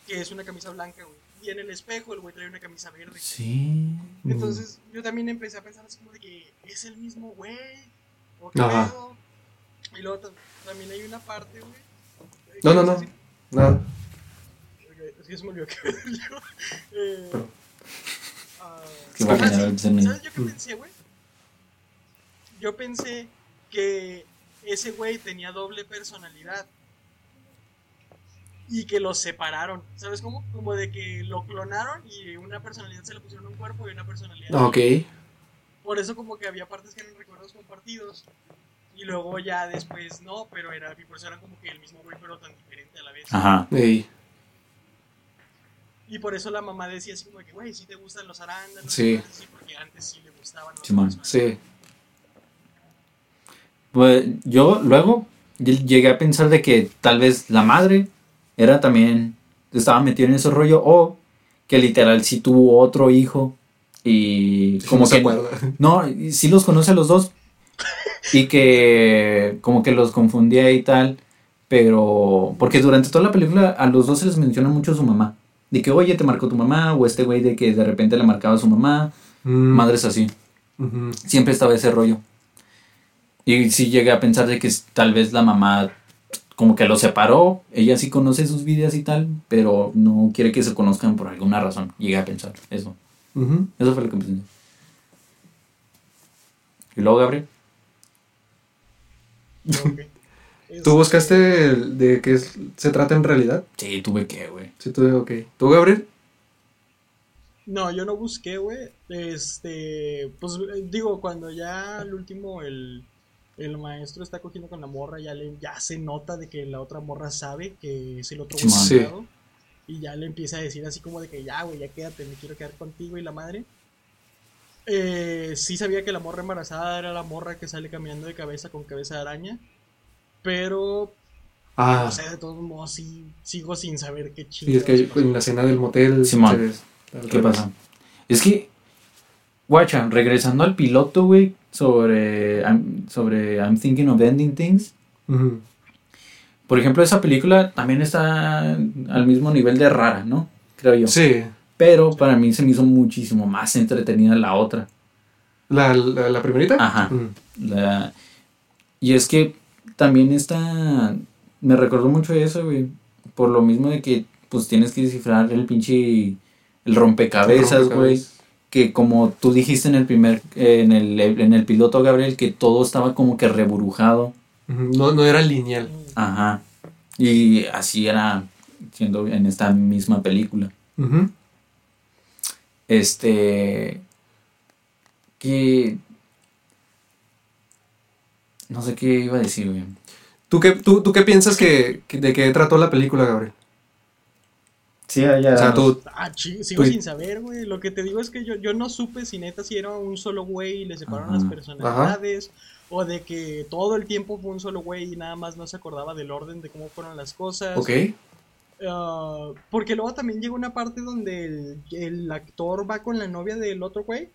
que es una camisa blanca, güey. Y en el espejo el güey trae una camisa verde. sí Entonces yo también empecé a pensar así como de que es el mismo güey. ¿O qué pedo? Y luego tam- también hay una parte, güey. eh, No, no, no. si- Nada. Ok, Es que se me olvidó que yo. Eh, Pero- que ah, sonido. ¿Sabes yo qué pensé, güey? Yo pensé que ese güey tenía doble personalidad. Y que los separaron. ¿Sabes cómo? Como de que lo clonaron y una personalidad se le pusieron un cuerpo y una personalidad. Ok. Por eso como que había partes que eran recuerdos compartidos. Y luego ya después no, pero era, y por eso era como que el mismo güey, pero tan diferente a la vez. ajá Ey. Y por eso la mamá decía así como de que, güey, si te gustan los arándanos. Sí. así, porque antes sí le gustaban los Simón, personajes. Sí. Pues yo luego ll- llegué a pensar de que tal vez la madre era también, estaba metida en ese rollo o que literal sí tuvo otro hijo y como no se que acuerda. no, y sí los conoce a los dos y que como que los confundía y tal, pero porque durante toda la película a los dos se les menciona mucho su mamá, de que oye te marcó tu mamá o este güey de que de repente le marcaba a su mamá, Mm. madres así siempre estaba ese rollo. Y sí llegué a pensar de que tal vez la mamá como que lo separó, ella sí conoce sus vidas y tal, pero no quiere que se conozcan por alguna razón. Llegué a pensar eso. Eso fue lo que pensé. Y luego, Gabriel. ¿Tú buscaste el de qué es- se trata en realidad? Sí, tuve que, güey. Sí, tú, ok. ¿Tú, Gabriel? No, yo no busqué, güey. Este, pues digo, cuando ya al último el, el maestro está cogiendo con la morra, ya le ya se nota de que la otra morra sabe que es el otro. Sí. Y ya le empieza a decir así como de que ya, güey, ya quédate, me quiero quedar contigo y la madre. Eh, sí sabía que la morra embarazada era la morra que sale caminando de cabeza con cabeza de araña. Pero, Ah, o sea, de todos modos, sí, sigo sin saber qué sí, chingados es que en la escena del motel. Simón. se ¿Qué pasa? Es que, guacha, regresando al piloto, güey, sobre, I'm- sobre I'm Thinking of Ending Things. Por ejemplo, esa película también está al mismo nivel de rara, ¿no? Creo yo. Sí. Pero para mí se me hizo muchísimo más entretenida la otra. ¿La, la, la primerita? Ajá. Mm. La- Y es que también está... Me recordó mucho eso, güey. Por lo mismo de que pues tienes que descifrar el pinche... El rompecabezas, güey. Que como tú dijiste en el primer... eh, en, el, en el piloto, Gabriel, que todo estaba como que reburujado. No, no era lineal. Ajá. Y así era siendo en esta misma película. Ujú. Este. que... No sé qué iba a decir, güey. ¿Tú qué, tú, tú qué piensas que, que- de qué trató la película, Gabriel? Sí, ya... O sea, tú... Ah, sigo Pues- sin saber, güey. Lo que te digo es que yo, yo no supe si neta si era un solo güey y le separaron Ajá. las personalidades. O de que todo el tiempo fue un solo güey y nada más no se acordaba del orden de cómo fueron las cosas. Ok. Ah, porque luego también llega una parte donde el, el actor va con la novia del otro güey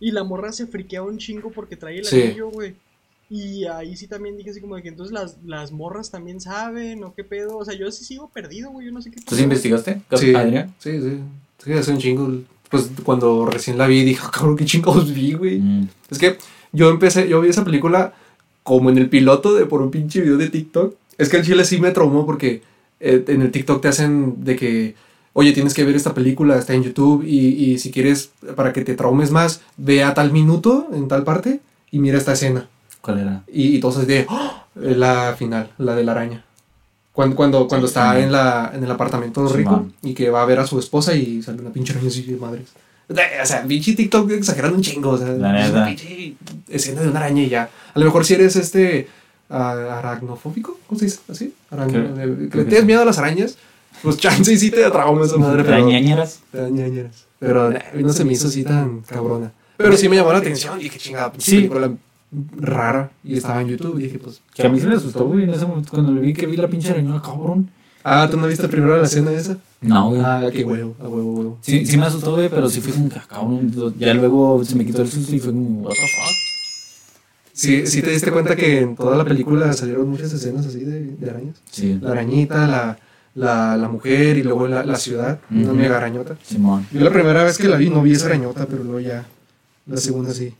y la morra se friquea un chingo porque trae el Sí. anillo, güey. Y ahí sí también dije así como de que entonces las, las morras también saben o qué pedo. O sea, yo sí sigo perdido, güey. Yo no sé qué ¿Tú sí investigaste? Sí, Adrián? sí, sí. Sí, hace un chingo. Pues cuando recién la vi, dije, "Ah, cabrón, qué chingados vi, güey. Mm. Es que yo empecé, yo vi esa película como en el piloto de por un pinche video de TikTok. Es que el chile sí me traumó porque eh, en el TikTok te hacen de que, oye, tienes que ver esta película, está en YouTube y, y si quieres, para que te traumes más, ve a tal minuto, en tal parte, y mira esta escena. ¿Cuál era? Y, y todos así de, ¡Oh! la final, la de la araña. Cuando, cuando, cuando está sí. en, la, en el apartamento Sí, rico man. y que va a ver a su esposa y sale una pinche araña así de madres. O sea, pinche TikTok exagerando un chingo. O sea, La neta. una pinche escena de una araña y ya. A lo mejor si eres este ah, aracnofóbico, ¿cómo se dice? ¿Así? Aracno- de- que le tienes miedo a las arañas, pues chance y sí te trauma esa madre. Pero, ¿Arañañeras? te da ñañeras. Pero eh, no se me hizo así tan cabrona. Pero sí me llamó la atención y dije, chingada, pinche Sí. película rara. Y estaba en YouTube y dije, pues. Que a mí se me asustó, güey, en ese momento cuando le vi que vi la pinche araña, cabrón. Ah, ¿tú no viste primero la escena esa? No, güey. Ah, qué huevo, a huevo, huevo. Sí, sí me asustó, güey, pero sí fue como ah, cabrón. Ya luego se me quitó el susto y fue como, what the fuck. Sí, sí te diste cuenta que en toda la película salieron muchas escenas así de, de arañas. Sí, La arañita, la, la, la mujer y luego la, la ciudad, una Ujú. mega arañota. Simón. Yo la primera vez que la vi no vi esa arañota, pero luego ya, la segunda sí.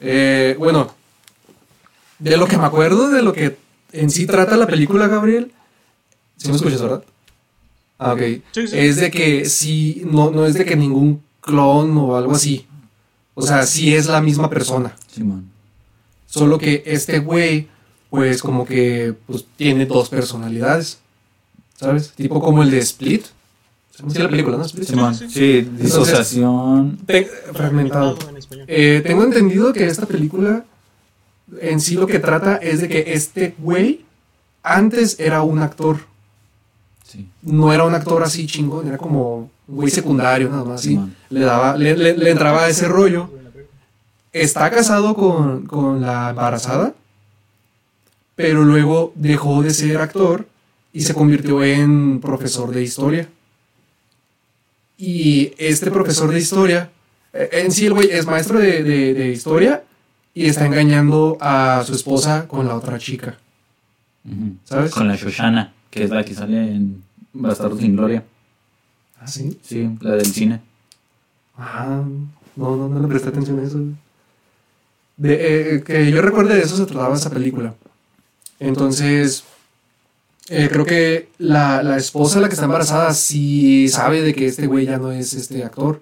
Eh, bueno, de lo que me acuerdo, de lo que en sí trata la película, Gabriel, ¿sí me escuchas, verdad? Ah, ok. Sí, sí. Es de que sí, no, no es de que ningún clon o algo así. O sea, sí es la misma persona. Simón. Solo que este güey, pues como que pues, tiene dos personalidades. ¿Sabes? Tipo como el de Split. Sí, la película, ¿no? Split. Simón. sí. Disociación. Te- fragmentado. Eh, tengo entendido que esta película en sí lo que trata es de que este güey antes era un actor. Sí. No era un actor así chingón, era como un güey secundario nada más. así. Simón. Le, daba, le, le- le entraba a ese rollo. Está casado con, con la embarazada, pero luego dejó de ser actor y se convirtió en profesor de historia. Y este profesor de historia, eh, en sí el güey es maestro de, de- de historia y está engañando a su esposa con la otra chica. ¿sabes? Con la Shoshana, que es la que sale en Bastardo sin Gloria. ¿Ah, sí? Sí, la del cine. Ah, no, no, no le presté atención a eso. De, eh, que yo recuerde de eso se trataba esa película. Entonces, eh, creo que la, la esposa, la que está embarazada, sí sabe de que este güey ya no es este actor.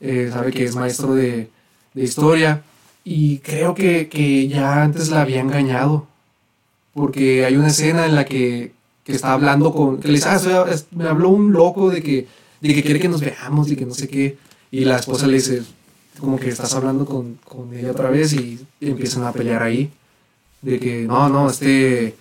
Eh, sabe que es maestro de, de historia. Y creo que, que ya antes la había engañado. Porque hay una escena en la que, que está hablando con... Que le dice, ah, soy- me habló un loco de que, de que quiere que nos veamos y que no sé qué. Y la esposa le dice, como que estás hablando con, con ella otra vez y, empiezan a pelear ahí. De que, no, no, este,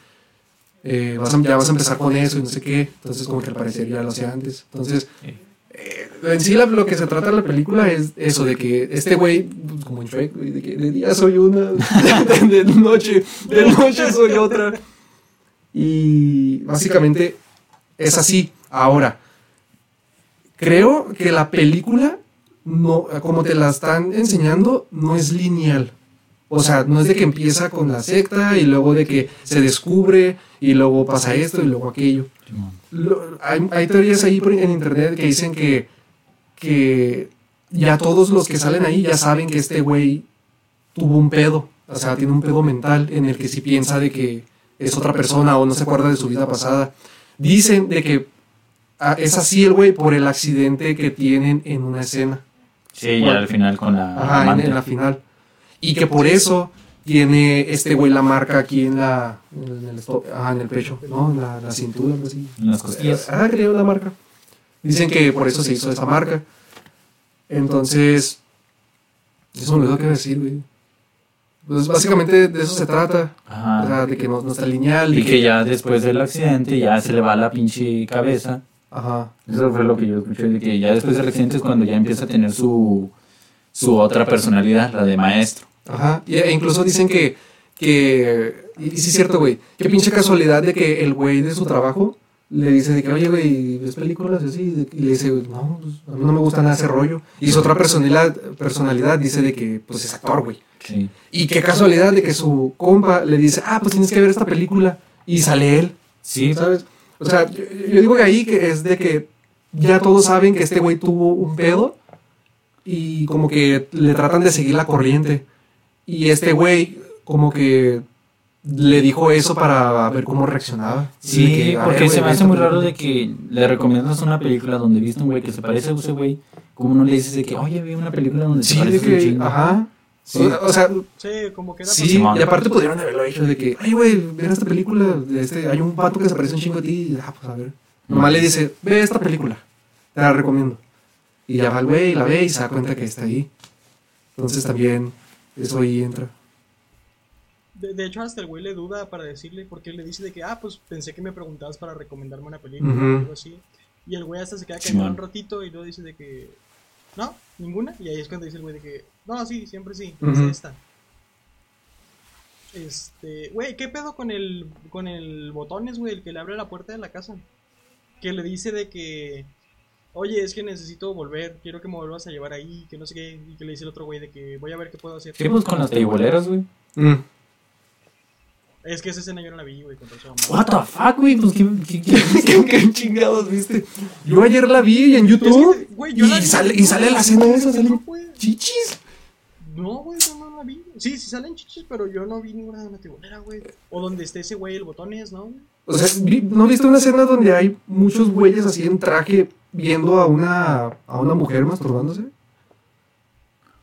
eh, vas a- ya vas a empezar con eso y no sé qué. Entonces como que al parecer ya lo hacía antes. Entonces, eh, en sí la- lo que se trata de la película es eso, de que este güey, pues, como en Shrek, de que de día soy una, de, de noche, de noche soy otra. Y básicamente es así. Ahora, creo que la película, no, como te la están enseñando, no es lineal. O sea, no es de que empieza con la secta y luego de que se descubre y luego pasa esto y luego aquello. Lo- hay, hay teorías ahí en internet que dicen que, que ya todos los que salen ahí ya saben que este güey tuvo un pedo. O sea, tiene un pedo mental en el que si piensa de que es otra persona o no se acuerda de su vida pasada. Dicen de que ah, es así el güey por el accidente que tienen en una escena. Sí, ya al final con la Ajá, en, amante. en la final. Y que por eso tiene este güey la marca aquí en la en el, ajá, en el pecho, ¿no? En la, la cintura, algo así. En las costillas. Ah, creo la marca. Dicen que por eso se hizo esa marca. Entonces, Eso me olvidó que iba a decir, güey. Pues básicamente de eso se trata. Ajá. O sea, de que no, no está lineal. y que ya después del accidente ya se le va la pinche cabeza. Ajá. Eso fue lo que yo escuché, de que ya después del accidente es cuando ya empieza a tener su, su otra personalidad, la de maestro. Ajá. Y, e incluso dicen que. que y, y sí es cierto, güey. Qué pinche casualidad de que el güey de su trabajo le dice de que, oye, güey, ¿ves películas y así? Y le dice, no, pues, a mí no me gusta nada ese rollo. Y su otra personalidad, personalidad dice de que, pues es actor, güey. Sí. Y qué casualidad de que su compa le dice, ah, pues tienes que ver esta película. Y sale él. Sí, ¿Sabes? O sea, yo, yo digo que ahí que es de que ya todos saben que este güey tuvo un pedo y como que le tratan de seguir la corriente. Y este güey como que le dijo eso para ver cómo reaccionaba. De Sí, que, a ver, porque se me hace muy raro de que le recomiendas una película donde viste un güey que se parece a ese güey, como no le dices de que, oye, vi una película donde Sí, se de parece un que, chingo. ajá. Sí. O, o sea, Sí, como que era sí, y aparte pudieron haberlo hecho de que, ay, güey, ver esta película, de este, hay un pato que se parece un chingo a ti, y, ah, pues a ver. Nomás le dice, ve esta película, te la recomiendo. Y ya va el güey, la ve y se da cuenta que está ahí. Entonces también eso ahí entra. De, de hecho, hasta el güey le duda para decirle, porque él le dice de que, ah, pues pensé que me preguntabas para recomendarme una película Ujú. o algo así. Y el güey hasta se queda callado Simón. un ratito y luego dice de que, no, ninguna. Y ahí es cuando dice el güey de que, no, sí, siempre sí, Ujú. es esta. Este, güey, ¿qué pedo con el, con el botones, güey, el que le abre la puerta de la casa? Que le dice de que, oye, es que necesito volver, quiero que me vuelvas a llevar ahí, que no sé qué. Y que le dice el otro güey de que voy a ver qué puedo hacer. Sí, pues con las teiboleras, güey. Mm. Es que esa escena yo no la vi, güey, con razón. What the fuck, güey, pues qué, qué, qué- ¿Qué, qué chingados viste? Yo ayer la vi en YouTube Es que, güey, yo la y, vi, sale, y no, sale la escena esa, sale no, güey. chichis. No, güey, no, no la vi. Sí, sí salen chichis, pero yo no vi ninguna de una tibolera, güey. O donde esté ese güey, el botones, ¿no? O sea, vi- ¿no viste una escena donde hay muchos güeyes así en traje viendo a una, a una mujer masturbándose?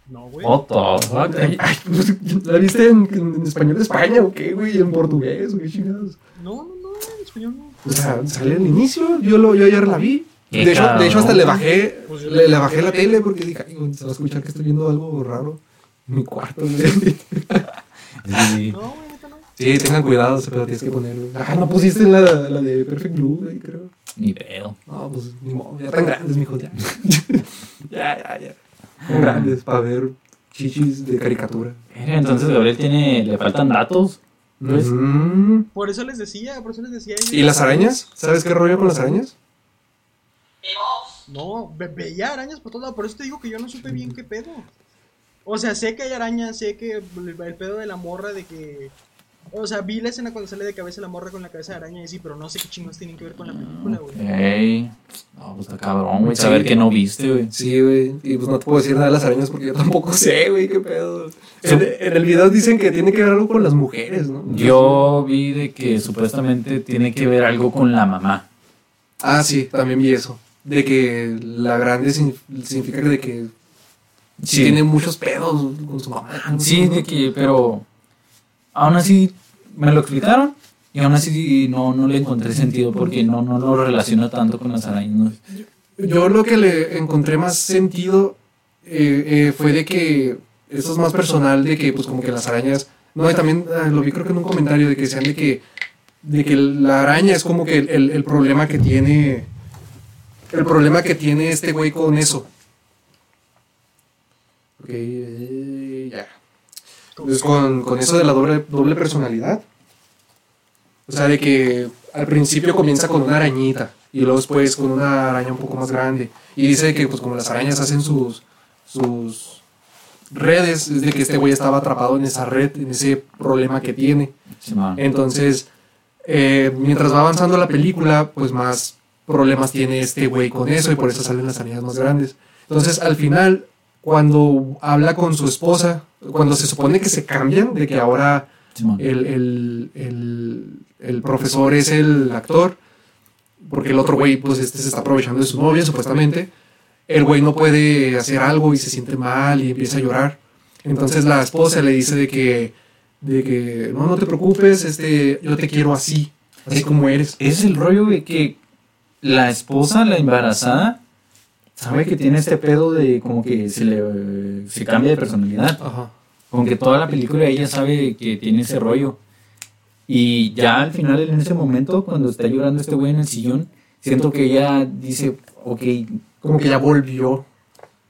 No, güey. Ay, ay, pues, ¿La viste en, en- en español de España o qué, güey? ¿En portugués o qué chingados? No, no, no, en español no. O sea, sale al inicio, yo, lo, yo ayer la vi. De hecho, de hecho, hasta le bajé, le, bajé la tele porque dije, ay, se va a escuchar que estoy viendo algo raro en mi cuarto. güey. Sí. No, güey, neta no. Sí, tengan cuidado, pero tienes que ponerlo. Ah, no pusiste la, la de Perfect Blue, güey, creo. Ni pedo. No, pues ni modo, ya están grandes, mijos, ya. ya, ya, ya. Grandes para ver chichis de caricatura. Entonces Gabriel tiene, le faltan datos. Por eso les decía, por eso les decía. ¿Y las arañas? ¿Sabes qué rollo con las arañas? No, ve- veía arañas por todos lados. Por eso te digo que yo no supe bien qué pedo. O sea, sé que hay arañas, sé que el, el pedo de la morra de que. O sea, vi la escena cuando sale de cabeza la morra con la cabeza de araña y sí, pero no sé qué chingos tienen que ver con la película, güey. Ey. No, pues está cabrón, güey. Sí. Saber que no viste, güey. Sí, güey. Y pues no te puedo decir nada de las arañas porque yo tampoco sé, güey, qué pedo. En, en el video dicen que tiene que ver algo con las mujeres, ¿no? Yo vi de que supuestamente tiene que ver algo con la mamá. Ah, sí, también vi eso. De que la grande significa de que Sí. tiene muchos pedos con su mamá. ¿no? Sí, de que, pero aún así me lo explicaron y aún así no, no le encontré sentido porque no, no lo relaciono tanto con las arañas. Yo lo que le encontré más sentido eh, eh, fue de que esto es más personal, de que pues como que las arañas, no, y también ah, lo vi creo que en un comentario de que decían de que, de que la araña es como que el, el- el problema que tiene, el problema que tiene este güey con eso. Ok, eh, ya. Entonces con, con eso de la doble, doble personalidad. O sea, de que al principio comienza con una arañita y luego después con una araña un poco más grande. Y dice que pues como las arañas hacen sus, sus redes, es de que este güey estaba atrapado en esa red, en ese problema que tiene. Entonces, eh, mientras va avanzando la película, pues más problemas tiene este güey con eso y por eso salen las arañas más grandes. Entonces, al final, cuando habla con su esposa, cuando se supone que se cambian, de que ahora el, el, el profesor es el actor, porque el otro güey, pues este se está aprovechando de su novia, supuestamente. El güey no puede hacer algo y se siente mal y empieza a llorar. Entonces la esposa le dice de que, de que no, no te preocupes, este, yo te quiero así, así como eres. Es el rollo de que la esposa, la embarazada, sabe que tiene este pedo de como que se le se cambia de personalidad. Ajá. Como que toda la película ella sabe que tiene ese rollo. Y ya al final, en ese momento, cuando está llorando este güey en el sillón, siento que ella dice, ok, Como que ya volvió.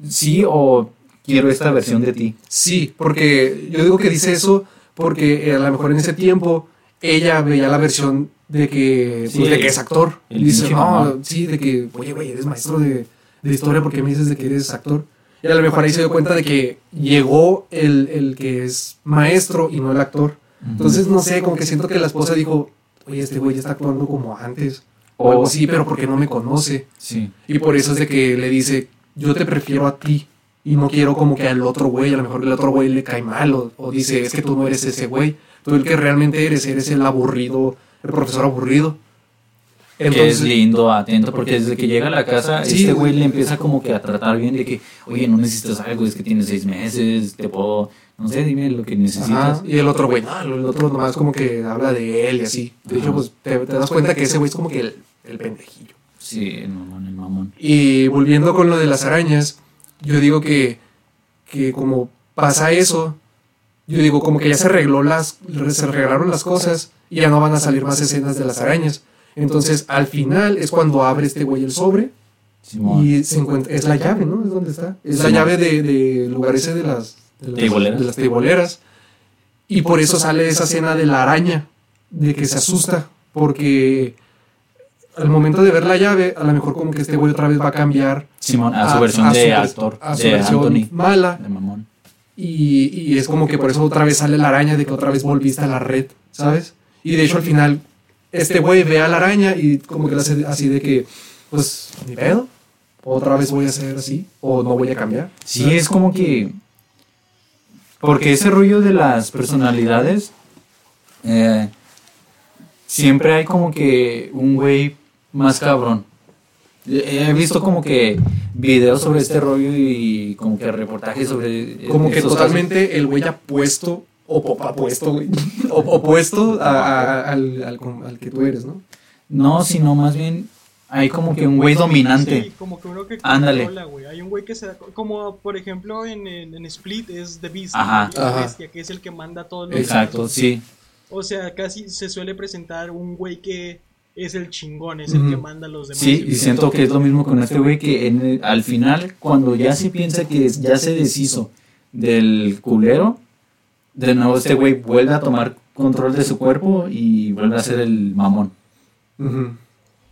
sí o quiero esta versión de ti. Sí, porque yo digo que dice eso porque eh, a lo mejor en ese tiempo ella veía la versión de que, Sí, pues, de el- que es actor. Y dice, no, sí, de que, oye, güey, eres maestro de, de historia porque me dices de que eres actor. Y a lo mejor ahí se dio cuenta de que llegó el, el que es maestro y no el actor. Entonces, no sé, como que siento que la esposa dijo, oye, este güey ya está actuando como antes. O algo así, pero porque no me conoce. Sí. Y por eso es de que le dice, yo te prefiero a ti. Y no quiero como que al otro güey, a lo mejor el otro güey le cae mal. O, o dice, es que tú no eres ese güey. Tú el que realmente eres, eres el aburrido, el profesor aburrido. que es lindo, atento, porque desde que llega a la casa, Sí, este güey. le empieza como que a tratar bien de que, oye, no necesitas algo, es que tienes seis meses, te puedo, no sé, dime lo que necesitas. Ajá, y el otro güey, no, el otro nomás como que habla de él y así. De hecho, pues te, te das cuenta que ese güey es como que el, el pendejillo. Sí, el mamón, el mamón. Y volviendo con lo de las arañas, yo digo que, que como pasa eso, yo digo como que ya se arregló las, se arreglaron las cosas y ya no van a salir más escenas de las arañas. Entonces, al final es cuando abre este güey el sobre Simón. y se encuentra, es la llave, ¿no? Es donde está. Es la llave de, de lugar ese de las, de las Teiboleras. de las teiboleras. Y por eso sale esa escena de la araña, de que se asusta, porque al momento de ver la llave, a lo mejor como que este güey otra vez va a cambiar Simón, a su versión a de su- actor, a su de versión Anthony, mala. de mamón. Y, y es como que por eso otra vez sale la araña de que otra vez volviste a la red, ¿sabes? Y de hecho al final este güey ve a la araña y como que le hace así de que, pues, ni pedo. Otra vez voy a hacer así o no voy a cambiar. Sí, es como que. Porque ese rollo de las personalidades. eh, siempre hay como que un güey más cabrón. He visto como que videos sobre este rollo y como que reportajes sobre. Como que totalmente el güey apuesto, o po- apuesto, güey, o- opuesto a- a- al, al, al que tú eres, ¿no? No, sino más bien hay como que un güey dominante. Sí, como que uno que Ándale. controla, güey. Hay un güey que se da. Como por ejemplo en, en, en Split es The Beast. Ajá. la Ajá. bestia, que es el que manda a todos los. Exacto, sí. O sea, casi se suele presentar un güey que es el chingón, es el que manda a los demás. Sí, y siento que es lo mismo con este güey que en el- al final, cuando ya se piensa que ya se deshizo del culero, de nuevo este güey vuelve a tomar control de su cuerpo y vuelve a ser el mamón.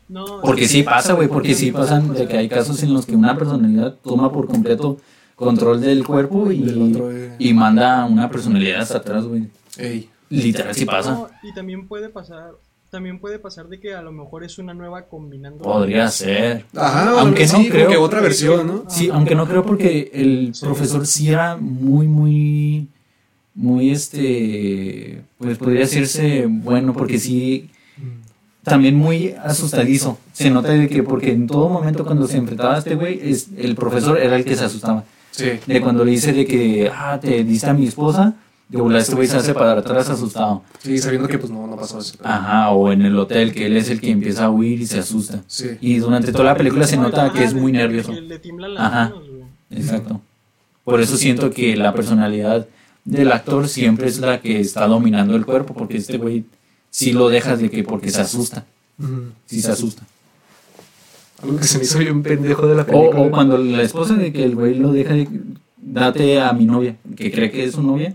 No, Porque sí pasa, güey, porque sí pasan de que hay casos en los que una personalidad toma por completo control del cuerpo y, Del otro, eh. y manda a una personalidad hasta atrás, güey. Ey. Literal sí pasa. No, y también puede pasar. También puede pasar de que a lo mejor es una nueva combinando. Podría ser. Ajá, Aunque no sí, creo. que otra versión, ¿no? Sí, aunque no creo porque el Sí. profesor sí era muy, muy, muy, este, pues podría decirse bueno, porque sí, también muy asustadizo. Se nota de que porque en todo momento cuando se enfrentaba a este güey, es, el profesor era el que se asustaba. Sí. De cuando le dice de que, ah, te diste a mi esposa, de volar este güey se hace para atrás asustado. Sí, sabiendo que pues no, no pasó eso. Ajá, o en el hotel, que él es el que empieza a huir y se asusta. Sí. Y durante toda la película se No, nota que es muy nervioso. Ajá. Exacto. Por eso siento que la personalidad del actor siempre es la que está dominando el cuerpo, porque este güey sí lo dejas de que porque se asusta, sí se asusta. Algo que se me hizo bien pendejo de la O, película. o cuando la esposa de que el güey lo deja de date a mi novia, que cree que es su novia,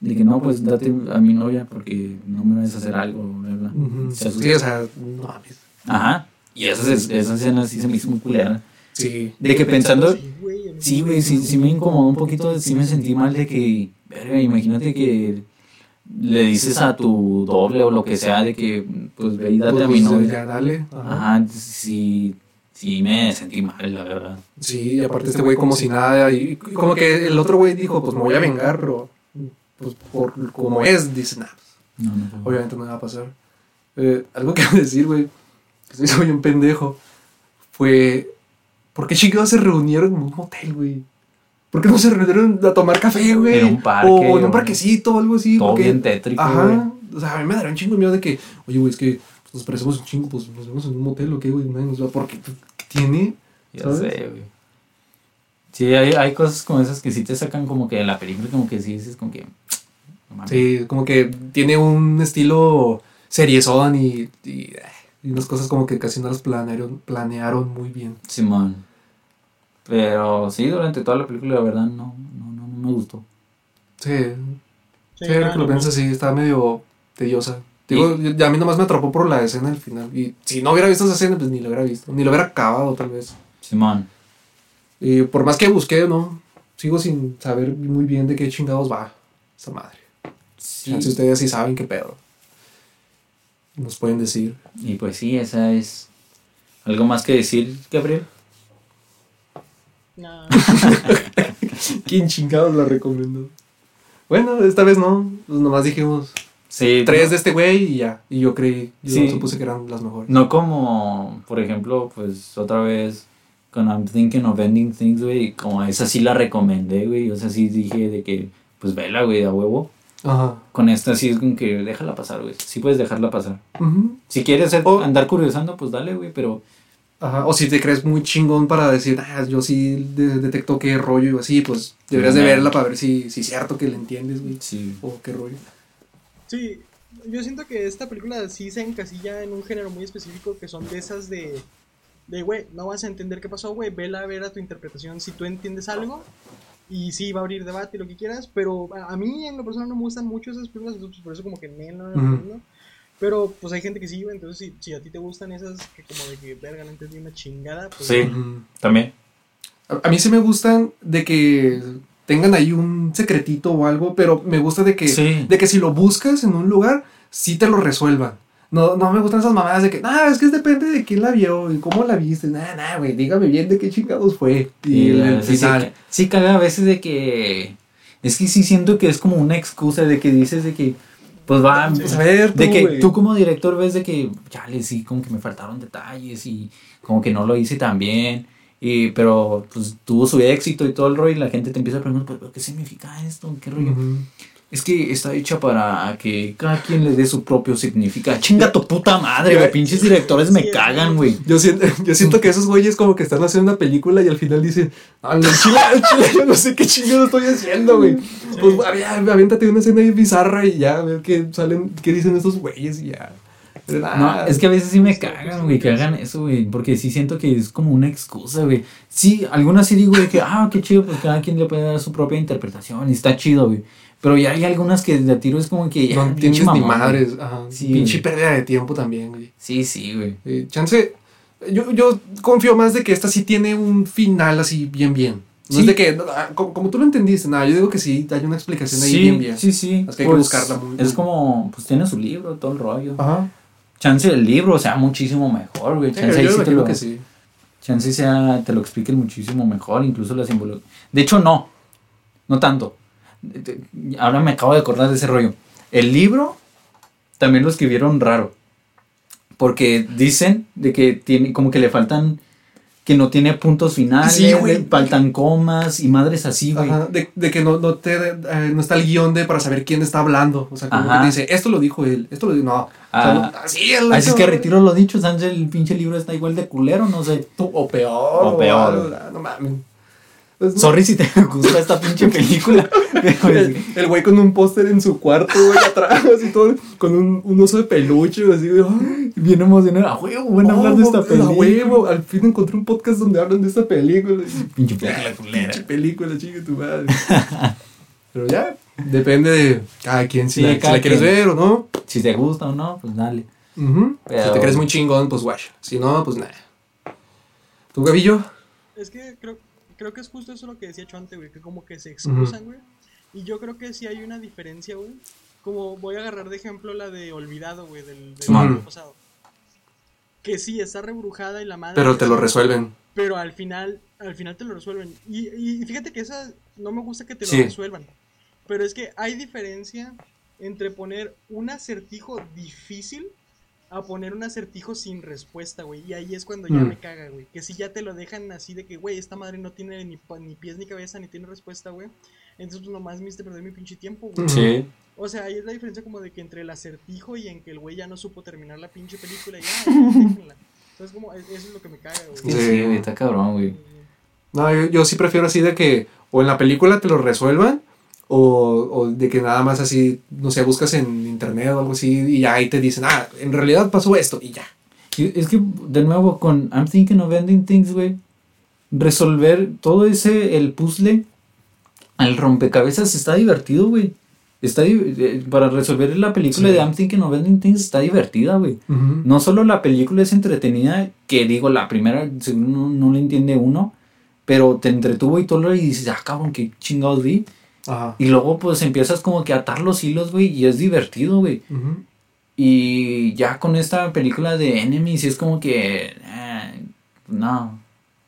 de que no, pues date a mi novia porque no me vas a hacer algo, bla, bla. Ujú. Se. Sí, o sea, no mames. Ajá. Y esas, es- esas escenas sí se me hizo muy culera. Sí. De que pensando, Sí, güey, Sí, sí, me incomodó un poquito, sí me sentí mal de que, verga, imagínate que le dices a tu doble o lo que sea de que, pues ve y date Pues, a mi pues, novia. Ya, dale. Ajá. Ajá, sí, sí me sentí mal, la verdad. Sí, y aparte este güey como si nada. Y y como que el otro güey dijo, pues me voy a vengar, pero pues por como es, dice, nah, No, no, no. obviamente no me va a pasar. Eh, algo que decir, güey, que soy un pendejo, fue, ¿por qué chingados se reunieron en un motel, güey? ¿Por qué no se reunieron a tomar café, güey? En un parque, O, en un parquecito o algo así. Todo porque- bien tétrico. Ajá. O sea, a mí me daría un chingo de miedo de que, oye, güey, es que pues, nos parecemos un chingo, pues nos vemos en un motel o qué, güey, nadie nos va. Porque, ¿qué tiene? Ya ¿sabes? sé, güey. Sí, hay, hay cosas como esas que sí te sacan como que de la película, como que sí dices como que... no. Sí, como que tiene un estilo seriezón y, y, y unas cosas como que casi no las planearon, planearon muy bien. Simón. Pero sí, durante toda la película, la verdad, no, no, no, no me gustó. Sí, Sí, sí, que lo no, piensas, sí, está medio tediosa. Digo, y a mí nomás me atrapó por la escena del final. Y si no hubiera visto esa escena, pues ni lo hubiera visto. Ni lo hubiera acabado, tal vez. Simón. Y por más que busqué, ¿no? Sigo sin saber muy bien de qué chingados va esa madre. Sí. Si ustedes sí saben qué pedo. Nos pueden decir. Y pues sí, esa es... ¿Algo más que decir, Gabriel? no. ¿Quién chingados la recomendó? Bueno, esta vez no. Pues nomás dijimos Sí. tres de este güey y ya. Y yo creí, yo Sí. supuse que eran las mejores. No como, por ejemplo, pues otra vez con I'm Thinking of Ending Things, güey, como esa sí la recomendé, güey, o sea, sí dije de que, pues vela, güey, a huevo. Ajá. Con esta sí es como que déjala pasar, güey, sí puedes dejarla pasar. Ujú. Si quieres ser- O- andar curiosando, pues dale, güey, pero Ajá. O si te crees muy chingón para decir, ah, yo sí de- detecto qué rollo y así, pues deberías de verla para ver si, si es cierto que le entiendes, güey. sí. O qué rollo. Sí, yo siento que esta película sí se encasilla en un género muy específico que son de esas de, de güey, no vas a entender qué pasó, güey, vela a ver a tu interpretación si tú entiendes algo y sí va a abrir debate y lo que quieras, pero a, a mí en lo personal no me gustan mucho esas películas, entonces por eso como que no, no, no, no. Pero pues hay gente que sí, güey, entonces si, si a ti te gustan esas que como de que verga, no entendí una chingada, pues Sí. También. A, a mí sí me gustan de que tengan ahí un secretito o algo, pero me gusta de que, Sí. de que si lo buscas en un lugar, sí te lo resuelvan. No, no me gustan esas mamadas de que, ah, es que depende de quién la vio y cómo la viste. Nah, nah, güey, dígame bien de qué chingados fue. Y la- sí, sí, sí caga a veces de que... Es que sí siento que es como una excusa de que dices de que, pues va, Pues a ver, tú, De que güey. tú como director ves de que, ya le sí, como que me faltaron detalles y como que no lo hice tan bien. Y, pero pues tuvo su éxito y todo el rollo y la gente te empieza a preguntar, "¿Pero ¿qué significa esto? ¿Qué rollo? Es que está hecha para que cada quien le dé su propio significado. Chinga tu puta madre, güey. Pinches directores me cagan, güey. Yo siento, yo siento que esos güeyes como que están haciendo una película y al final dicen, ah, al chile, yo no sé qué chingado estoy haciendo, güey. Pues ya, aviéntate una escena ahí bizarra y ya, a ver qué salen, qué dicen estos güeyes y ya. No, es que a veces sí me cagan, güey, que hagan eso, güey, porque sí siento que es como una excusa, güey. Sí, algunas sí digo de que, ah, qué chido, pues cada quien le puede dar su propia interpretación y está chido, güey. Pero ya hay algunas que de tiro es como que ya, no entiendes ni madres. Ajá, Sí, pinche pérdida de tiempo también, güey. Sí, sí, güey. Eh, chance, yo, yo confío más de que esta sí tiene un final así bien, bien. No Sí. es de que, ah, como, como tú lo entendiste, nada, yo digo que sí, hay una explicación ahí Sí, bien, bien. sí, sí. Es que hay que buscarla muy Es bien. como, pues tiene su libro, todo el rollo. Ajá. Chance el libro sea muchísimo mejor, güey. Sí, Chance ahí yo sí te lo, que sí. chance sea, te lo expliquen muchísimo mejor, incluso la simbología. De hecho, no. No tanto. Ahora me acabo de acordar de ese rollo. El libro también lo escribieron raro. Porque dicen de que tiene, como que le faltan, que no tiene puntos finales, Sí, güey. faltan comas y madres así, güey. Ajá, de, de que no, no, te, eh, no está el guion de para saber quién está hablando. O sea, como Ajá. que te dice, esto lo dijo él, esto lo dijo. No. O sea, Ah. no- así es. Así es que retiro lo dicho, Sánchez, el pinche libro está igual de culero, no sé. O peor. O peor. no mames. No. Sorry si te gusta esta pinche película. El güey con un póster en su cuarto, güey, atrás, así todo, con un, un oso de peluche, así, güey. ay, Bien emocionado. A huevo, van a hablar de esta oh, a película. huevo, al fin encontré un podcast donde hablan de esta película. Pinche película culera. Pinche película, chinga tu madre. Pero ya, depende de cada quien, si, Sí, la, si la quieres quien. ver o no. Si te gusta o no, pues dale. Pero- Si te crees muy chingón, pues guay. Si no, pues nada. ¿Tu Gavillo? Es que creo, creo que es justo eso lo que decía Chante, güey, que como que se excusan, güey. Y yo creo que sí hay una diferencia, güey. Como voy a agarrar de ejemplo la de Olvidado, güey, del, año pasado. Que sí, está rebrujada y la madre. Pero te lo resuelven. Pero al final, al final te lo resuelven. Y, y fíjate que esa no me gusta que te lo Sí. resuelvan. Pero es que hay diferencia entre poner un acertijo difícil a poner un acertijo sin respuesta, güey. Y ahí es cuando ya Mm. me caga, güey. Que si ya te lo dejan así de que, güey, esta madre no tiene ni, pa- ni pies ni cabeza, ni tiene respuesta, güy. Entonces, pues nomás me hiciste perder mi pinche tiempo, güey. Sí. O sea, ahí es la diferencia como de que entre el acertijo y en que el güey ya no supo terminar la pinche película y ya, déjenla. Entonces, como, e- eso es lo que me caga, güey. Sí, güey, está cabrón, güey. No, yo, yo sí prefiero así de que o en la película te lo resuelvan o, o de que nada más así, no sé, buscas en internet o algo así y ya ahí te dicen, ah, en realidad pasó esto y ya. Y Es que, de nuevo, con I'm Thinking of Ending Things, güey, resolver todo ese, el puzzle, el rompecabezas está divertido, güey. Está eh, para resolver la película Sí. de I'm Thinking of Ending Things está divertida, güey. No solo la película es entretenida, que digo, la primera no, no le entiende uno, pero te entretuvo y todo lo y dices, ah, cabrón, qué chingados vi. Ajá. Y luego pues empiezas como que a atar los hilos, güey, y es divertido, güey. Y ya con esta película de Enemies es como que, eh, no,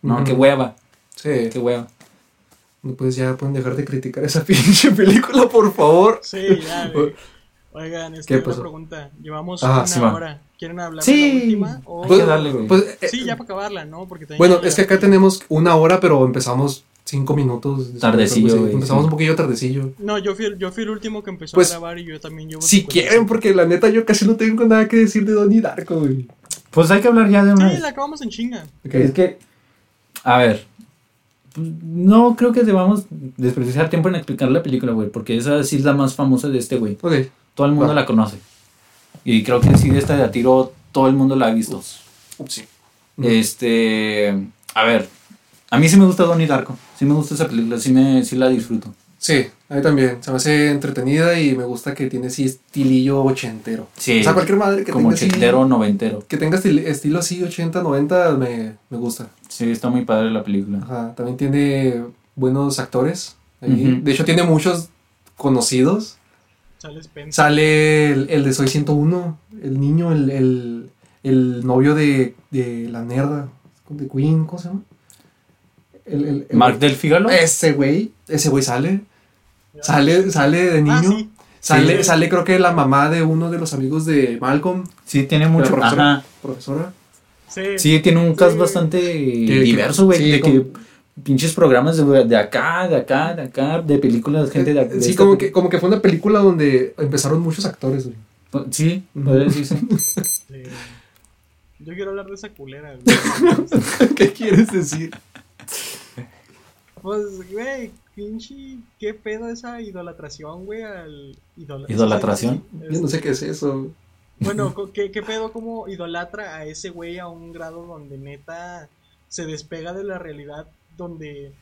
no, Ujú. qué hueva, Sí. qué hueva. Pues ya pueden dejar de criticar esa pinche película, por favor. Sí, ya, güey. Oigan, este, ¿Qué una pasó? pregunta. Llevamos una sí, hora. ¿Quieren hablar Sí. de la última? O... Hay Pues, que darle, güey. pues, eh, Sí, ya para acabarla, ¿no? Porque Bueno, ya- es que acá tenemos una hora, pero empezamos cinco minutos. después, Tardecillo, Empezamos sí. un poquillo tardecillo. No, yo fui, el- yo fui el último que empezó Pues, a grabar y yo también llevo... Si 55. quieren, porque la neta yo casi no tengo nada que decir de Donnie Darko, güey. Pues hay que hablar ya de una Sí, vez. la acabamos en chinga. Es que, a ver, pues, no creo que debamos desperdiciar tiempo en explicar la película, güey, porque esa sí es la más famosa de este güey. Ok. Todo el mundo Va. la conoce. Y creo que sí, de esta de a tiro, todo el mundo la ha visto. Ups, sí. Este, a ver, a mí sí me gusta Donnie Darko. Sí me gusta esa película, sí, me, sí la disfruto. Sí, a mí también. Se me hace entretenida y me gusta que tiene así estilillo ochentero. Sí. O sea, cualquier madre que Como tenga así- ochentero, noventero. Que tenga estil- estilo así 80, 90, me, me gusta. Sí, está muy padre la película. Ajá, también tiene buenos actores. ahí. De hecho, tiene muchos conocidos. Sale Spencer. Sale el, el de Soy 101, el niño, el, el, el novio de, de la nerda, de Queen, ¿cómo se llama? El, el- el- Mark del Fígalo. Ese güey, ese güey sale. Sale, sale de niño. Ah, sí. Sale, Sí. sale creo que la mamá de uno de los amigos de Malcolm, Sí, tiene mucho. profesora. Ajá. profesora. Sí. Sí, tiene un cast Sí. bastante que- diverso, güey. sí, de que pinches programas de, de acá, de acá, de acá, de películas, gente de, de sí, como que, como que fue una película donde empezaron muchos actores, güey. Sí, podría decirse. Sí. Yo quiero hablar de esa culera. güey. ¿Qué quieres decir? Pues, güey, pinche, ¿qué pedo esa idolatración, güey? Al idola- ¿Idolatración? Es- Yo no sé qué es eso. Bueno, ¿qué, ¿qué pedo como idolatra a ese güey a un grado donde neta se despega de la realidad donde...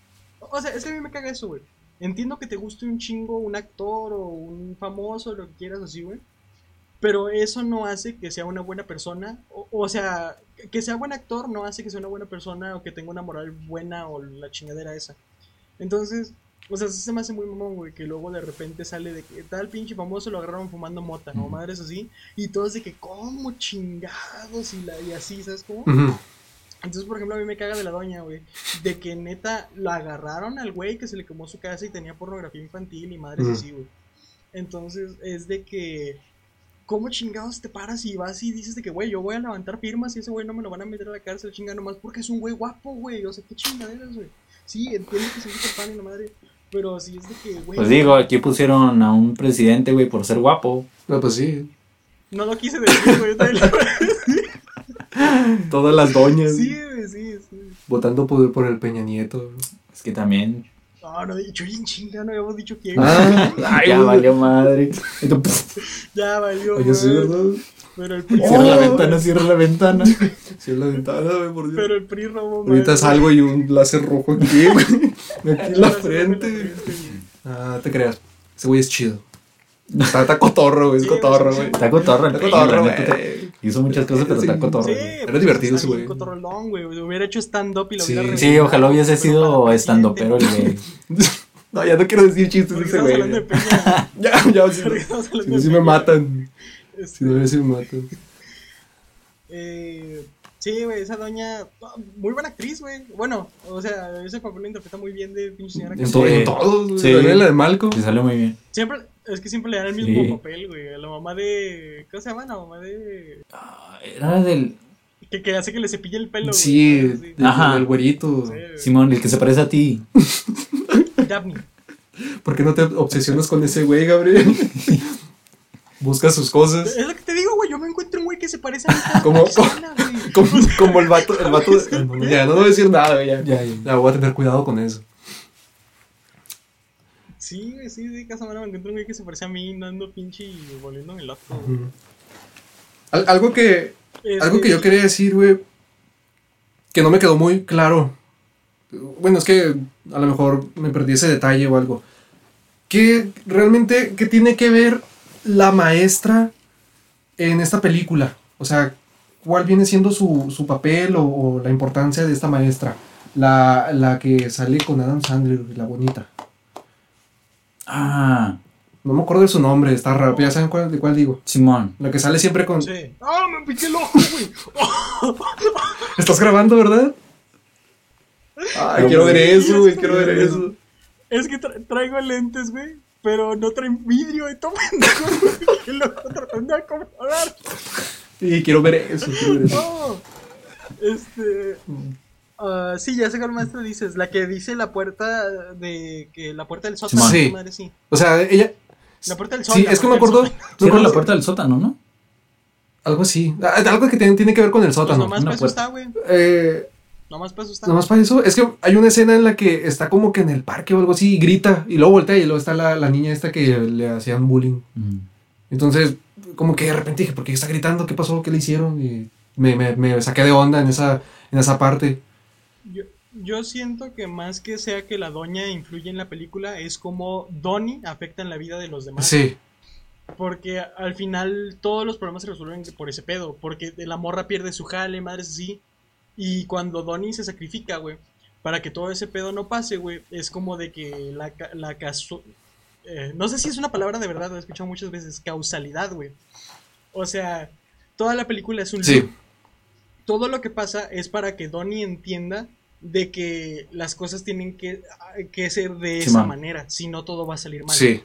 O sea, es que a mí me caga eso, güey. Entiendo que te guste un chingo un actor o un famoso, lo que quieras así, güey. Pero eso no hace que sea una buena persona. O, o sea, que sea buen actor no hace que sea una buena persona o que tenga una moral buena o la chingadera esa. Entonces, o sea, se me hace muy mamón, güey, que luego de repente sale de que tal pinche famoso lo agarraron fumando mota, ¿no? Madres así. Y todos de que, ¿cómo chingados? Y, la, y así, ¿sabes cómo? Entonces, por ejemplo, a mí me caga de la doña, güey. De que neta lo agarraron al güey que se le quemó su casa y tenía pornografía infantil y madres Ujú. así, güey. Entonces, es de que. ¿Cómo chingados te paras y vas y dices de que, güey, yo voy a levantar firmas y ese güey no me lo van a meter a la cárcel, chinga, nomás porque es un güey guapo, güey? O sea, qué chingaderas, güey. Sí, entiendo que se dice pan y la madre, pero sí es de que, güey. Pues digo, aquí pusieron a un presidente, güey, por ser guapo. No, pues sí. No lo quise decir, güey. Todas las doñas Sí, güey, sí, sí. votando por, por el Peña Nieto. Es que también. No, no, dicho bien chinga, no habíamos dicho quién. Ah, ay, ya güey. valió madre. Entonces, Ya valió, Oye, sí, güey. ¿verdad? Pero el PRI. cierra la ventana, cierra la ventana. En la ventana, güey, por Dios. Pero el PRI robó. Ahorita salgo y un láser rojo aquí, güey. Aquí en la frente. Ah, te creas. Ese güey es chido. Está, está cotorro, güey. Es Sí, cotorro, güey. Está cotorro el Está cotorro, güey. Hizo muchas cosas, pero Sí. está cotorro. Sí, pues, divertido está ese güey. cotorrolón, güey. Hubiera hecho stand-up y lo Sí. hubiera Sí, Sí, ojalá hubiese sido presidente. pero el güey. No, ya no quiero decir chistes de ese güey. Ya, ya, si me matan. Si no, sí me matan. eh, sí, güey, esa doña. Muy buena actriz, güey. Bueno, o sea, ese papel lo interpreta muy bien de pinche señora que En, to- Sí. en todos, güey. Sí. La de Malcolm. Le salió muy bien. Siempre, es que siempre le dan el mismo Sí. papel, güey. A la mamá de. ¿Cómo se llama? La mamá de. Ah, Era del. Que, que hace que le cepille el pelo, güey. Sí, del- Ajá. del güerito. Sí, güey. Simón, el que se parece a ti. Daphne. ¿Por qué no te obsesionas con ese güey, Gabriel? busca sus cosas. Es lo que te digo, güey. Yo me encuentro un güey que se parece a mí. Como- güey. Como, como el vato, el vato. Ya, no voy a decir nada, ya. Ya, ya. Ya voy a tener cuidado con eso. Sí, güey, sí, de casa mano me encuentro un güey que se parece a mí, dando pinche y volviéndome loco. güey. Al- algo que, Es algo que yo quería decir, güey, que no me quedó muy claro. Bueno, es que a lo mejor me perdí ese detalle o algo. ¿Qué realmente, qué tiene que ver la maestra en esta película? O sea, ¿cuál viene siendo su, su papel o, o la importancia de esta maestra? La, la que sale con Adam Sandler, la bonita. Ah, No me acuerdo de su nombre, está raro, pero ya saben cuál, de cuál digo. Simón. La que sale siempre con... Sí. ¡Ah, me piqué el ojo, güey! ¿Estás grabando, verdad? Ay, quiero ver eso, güey, quiero ver eso. Es que tra- traigo lentes, güey, pero no traen vidrio y todo que lo tratando de acomodar. Y quiero ver eso, quiero ver eso. No. Este. ah, sí, ya sé cuál maestra dices. La que dice la puerta de. que La puerta del sótano. Sí. madre, sí. O sea, ella... La puerta del Sí, sótano. es que me acuerdo... me acuerdo- la puerta del sótano, ¿no? Algo así. Ah, Algo que tiene, tiene que ver con el Pues sótano. nomás una puerta. está, güey. Eh, Nomás para eso está. nomás para eso. Es que hay una escena en la que está como que en el parque o algo así y grita. Y luego voltea y luego está la, la niña esta que le hacían bullying. Mm. Entonces, como que de repente dije, ¿por qué está gritando? ¿Qué pasó? ¿Qué le hicieron? Y me, me, me saqué de onda en esa, en esa parte. Yo, yo siento que más que sea que la doña influye en la película, es como Donnie afecta en la vida de los demás. Sí. Porque al final todos los problemas se resuelven por ese pedo. Porque la morra pierde su jale, madres así. Y cuando Donnie se sacrifica, güey, para que todo ese pedo no pase, güey, es como de que la, la eh, no sé si es una palabra de verdad, lo he escuchado muchas veces, causalidad, güey. O sea, toda la película es un Sí. loop. Todo lo que pasa es para que Donnie entienda de que las cosas tienen que, que ser de Sí, esa man. manera, si no todo va a salir mal. Sí.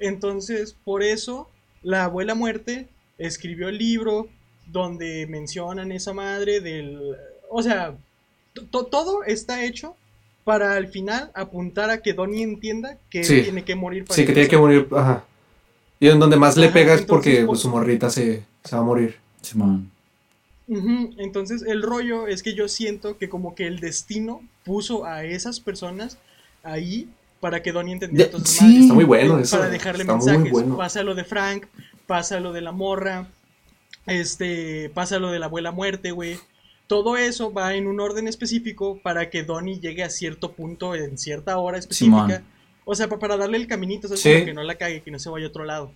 Entonces, por eso, la abuela muerte escribió el libro donde mencionan esa madre del... O sea, to- todo está hecho para al final apuntar a que Donnie entienda que Sí. tiene que morir para Sí, que tiene que morir. Ajá. Y en donde más le pega es entonces, porque por- pues, su morrita se, se va a morir. Simón. Entonces, el rollo es que yo siento que como que el destino puso a esas personas ahí para que Donnie entendiera esas sí. Está muy bueno eso. para dejarle Está muy mensajes. bueno. Pasa lo de Frank, pasa lo de la morra, este, pasa lo de la abuela muerte, güey. Todo eso va en un orden específico para que Donnie llegue a cierto punto en cierta hora específica. Simón. O sea, pa- para darle el caminito, ¿sabes? Sí. Como que no la cague, que no se vaya a otro lado.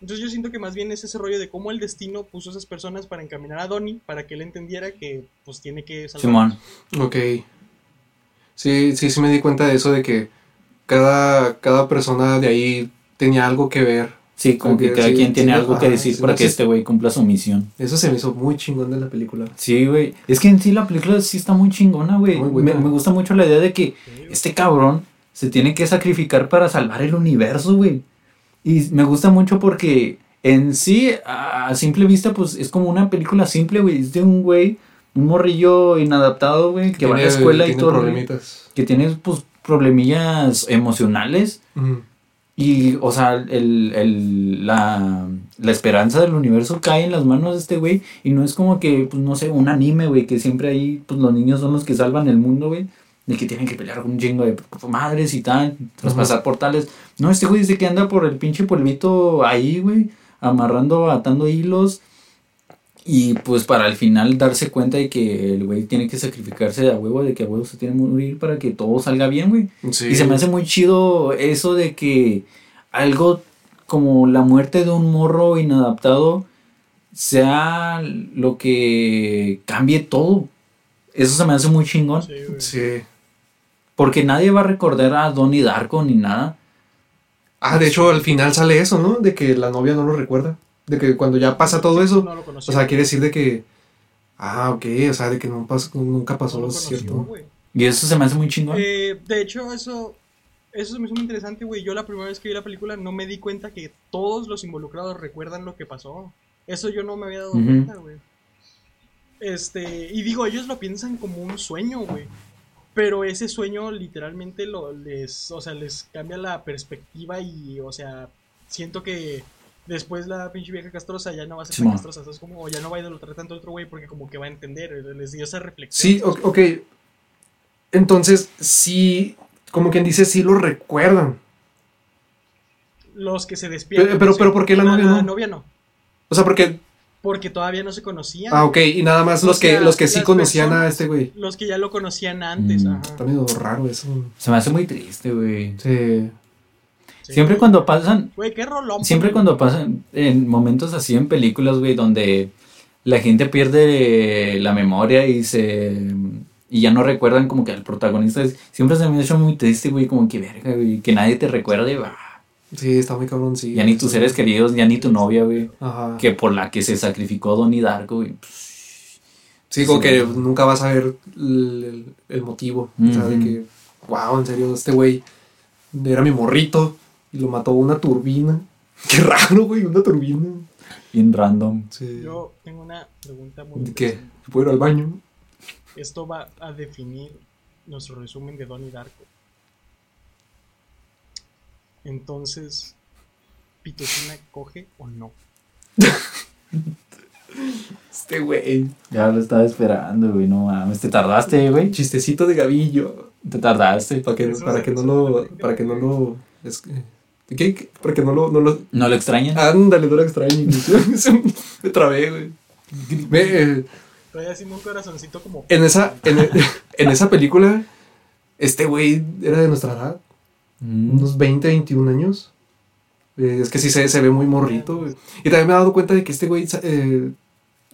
Entonces yo siento que más bien es ese rollo de cómo el destino puso a esas personas para encaminar a Donnie, para que él entendiera que pues tiene que salvar. Simón. Ok. Sí, sí, sí me di cuenta de eso, de que cada, cada persona de ahí tenía algo que ver. Sí, como que cada sí, quien tiene sí, algo que decir sí, para que este güey cumpla su misión. Eso se me hizo muy chingón de la película. Sí, güey. Es que en sí la película sí está muy chingona, güey. Me, me gusta mucho la idea de que este cabrón se tiene que sacrificar para salvar el universo, güey. Y me gusta mucho porque en sí, a simple vista, pues es como una película simple, güey. Es de un güey, un morrillo inadaptado, güey, que va a la escuela y todo. problemitas. Que tiene, pues, problemillas emocionales. Ujú. Y, o sea, el, el- la, la esperanza del universo cae en las manos de este güey. Y no es como que, pues, no sé, un anime, güey, que siempre ahí, pues, los niños son los que salvan el mundo, güey. De que tienen que pelear con un chingo de madres y tal, traspasar portales. No, este güey dice que anda por el pinche pueblito ahí, güey, amarrando, atando hilos. Y pues para al final darse cuenta de que el güey tiene que sacrificarse de a huevo, de que a huevo se tiene que morir para que todo salga bien, güey. Sí. Y se me hace muy chido eso de que algo como la muerte de un morro inadaptado sea lo que cambie todo. Eso se me hace muy chingón. Sí. Sí. Porque nadie va a recordar a Donnie Darko ni nada. Ah, de hecho, al final sale eso, ¿no? De que la novia no lo recuerda. De que cuando ya pasa todo eso, No lo o sea, quiere decir de que. Ah, ok, o sea, de que no pas- nunca pasó, No lo conoció, cierto. Y eso se me hace muy chingón. Eh, de hecho, eso, eso se me hizo muy interesante, güey. Yo la primera vez que vi la película no me di cuenta que todos los involucrados recuerdan lo que pasó. Eso yo no me había dado cuenta, güey. Este, y digo, ellos lo piensan como un sueño, güey. Pero ese sueño literalmente lo, les, o sea, les cambia la perspectiva y, o sea, siento que Después la pinche vieja castrosa ya no va a ser Simón. tan castrosa, ¿sabes? Como, o ya no va a idolatrar tanto a otro güey porque como que va a entender, les dio esa reflexión. Sí, ok. Entonces, sí, como quien dice, sí lo recuerdan. Los que se despiertan. Pero- pero- sí. pero ¿por qué la novia La no? novia no, O sea, porque. porque todavía no se conocían. Ah, ok, y nada más O los que, los que sí conocían a este güey. Los que ya lo conocían antes, Mm. ajá. Está medio raro eso. Se me hace muy triste, güey. Sí. Sí. Siempre cuando pasan, Güey, qué rolón. siempre cuando pasan en momentos así en películas, güey, donde la gente pierde la memoria y se y ya no recuerdan como que al protagonista es- siempre se me ha hecho muy triste, güey, como que verga, güey, que nadie te recuerde, bah, Sí, está muy cabrón, sí. ya ni tus seres queridos, ya ni tu novia, güey, Ajá. que por la que se sacrificó Donnie Darko, güey. Sí, como Sí. que nunca vas a ver el, el- el motivo. O sea, de que, wow, en serio, este güey era mi morrito y lo mató una turbina. Qué raro, güey, una turbina. Bien random. Sí. Yo tengo una pregunta muy ¿De ¿Qué? ¿Puedo ir al baño? Esto va a definir nuestro resumen de Donnie Darko. Entonces, ¿Pitocina coge o no? Este güey. Ya lo estaba esperando, güey, no mames, te tardaste, güey. Chistecito de gavillo. Te tardaste. Para que, para que no lo. Para que no lo. Es, que- ¿qué? ¿Qué? Para que no lo. No lo ¿No lo extrañas? ándale, no lo extraño. Me trabé, güey. Ve, eh, Estoy haciendo un corazoncito como... en, esa, en, en esa película, este güey era de nuestra edad. Mm. unos 20, 21 años. Eh, es que sí se, se ve muy morrito, güey. Y también me he dado cuenta de que este güey eh,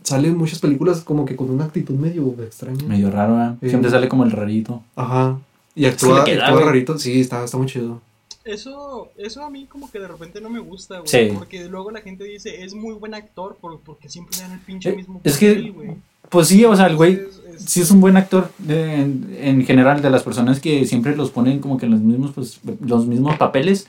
sale en muchas películas como que con una actitud medio extraña. Medio raro, ¿eh? Siempre sale como el rarito. Ajá. Y Es que actúa, queda, rarito. Sí, está, está muy chido. Eso, eso a mí como que de repente no me gusta, güey. Sí. Porque luego la gente dice, es muy buen actor por- porque siempre le dan el pinche Eh, mismo es que- güey. Pues sí, o sea, el güey Entonces, es- sí es un buen actor de- en, en general de las personas que siempre los ponen como que en los mismos, pues, los mismos papeles.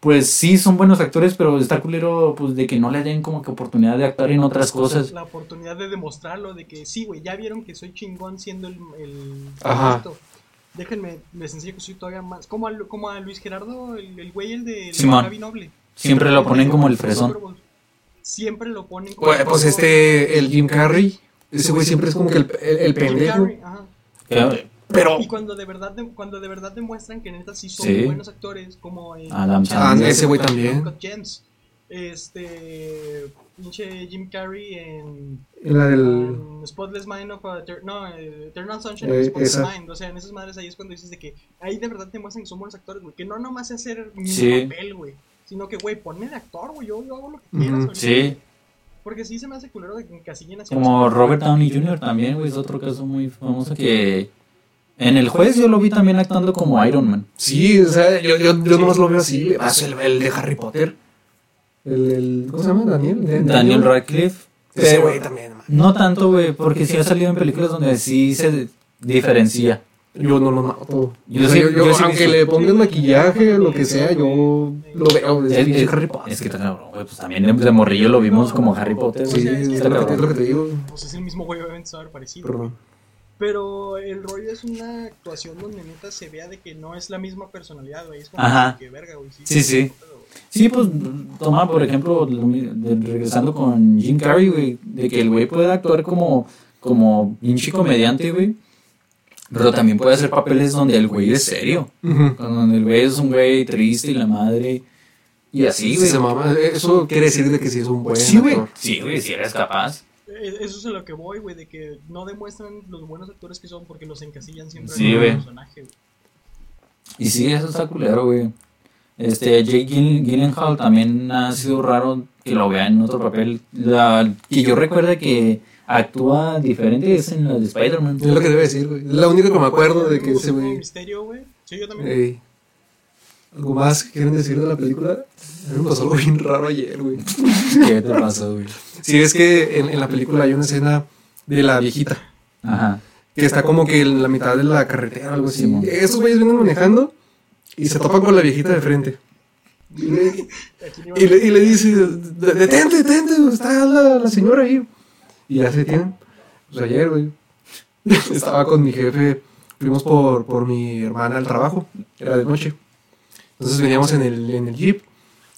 Pues sí son buenos actores, pero está culero pues de que no le den como que oportunidad de actuar en otras cosas. La oportunidad de demostrarlo, de que sí, güey, ya vieron que soy chingón siendo el... el Ajá. Déjenme, les enseño que soy todavía más... Como a, como a Luis Gerardo, el, el güey, el de Simón. Gaby Noble. Siempre lo ponen como el fresón. Siempre lo ponen como Pues, pues este, el Jim Carrey. Ese güey siempre es como que el, el, el Jim pendejo. Carrey, Pero. Y cuando de verdad de- cuando de verdad demuestran que neta sí son Sí. buenos actores, como en Adam Ah, Sandler. ese güey también. Uncut Gems, este pinche Jim Carrey en, La del. en Spotless Mind of a no, eh, Eternal Sunshine Eh, Spotless esa. Mind, o sea, en esas madres ahí es cuando dices de que ahí de verdad te muestran que son buenos actores, güey, que no nomás es hacer mi Sí. papel, güey, sino que güey, ponme de actor, güey, yo, yo hago lo que quieras, Sí. Porque sí se me hace culero de que encasillen así. como Robert Downey Jr. también, güey, es otro caso muy famoso que en el juez yo lo vi también actuando como Iron Man. Sí, o sea, yo, yo, yo nomás lo veo así. Ah, el, el de Harry Potter. El, el, ¿Cómo se llama? Daniel. Daniel Radcliffe. Ese güey también, man. No tanto, güey, porque sí ha salido en películas donde sí se diferencia. Yo no lo noto. Yo O sea, sí- yo, yo, yo sí he aunque visto. le pongan maquillaje, lo que sea, yo lo veo Es, Harry Potter. es que cabrón, güey, pues también de, morrillo lo vimos como Harry Potter. Sí, es lo que te, cabrón. es lo que te digo. Pues es el mismo güey, obviamente se va a ver parecido. Perdón. Pero el rollo es una actuación donde neta se vea de que no es la misma personalidad, güey. Es como Ajá. que verga, güey. Sí, sí. Sí, pues toma, por ejemplo, lo mi- de- regresando con Jim Carrey, güey, de que el güey puede actuar como, como pinche comediante, güey. Pero también puede hacer papeles donde el güey es serio. Ujú. Donde el güey es un güey triste y la madre. Y así, Sí, güey. se mama. Eso quiere decir de que sí es un buen Sí, güey. actor. Sí, güey, si eres capaz. Eh, Eso es a lo que voy, güey, de que no demuestran los buenos actores que son porque los encasillan siempre Sí, en el personaje, güey. Y sí, eso está culero, güey. Este, Jake Gyllen- Gyllenhaal también ha sido raro que lo vea en otro papel. La, que yo recuerde que actúa diferente es en la de Spider-Man. Es lo que debe decir, güey. Es la única que me acuerdo de que ese güey. misterio, güey. Sí, yo también. Ey. ¿Algo más que quieren decir de la película? A mí me pasó algo bien raro ayer, güey. ¿Qué te pasó, güey? Sí, es que en, en la película hay una escena de la viejita Ajá. que está como que en la mitad de la carretera o algo así. Estos güeyes vienen manejando y se topan con la viejita de frente. Y le, y le, y le dice, "De- detente, detente, está la, la señora ahí. Y ya se detienen. Pues ayer, güey, estaba con mi jefe, fuimos por, por mi hermana al trabajo, era de noche. Entonces veníamos en el, en el jeep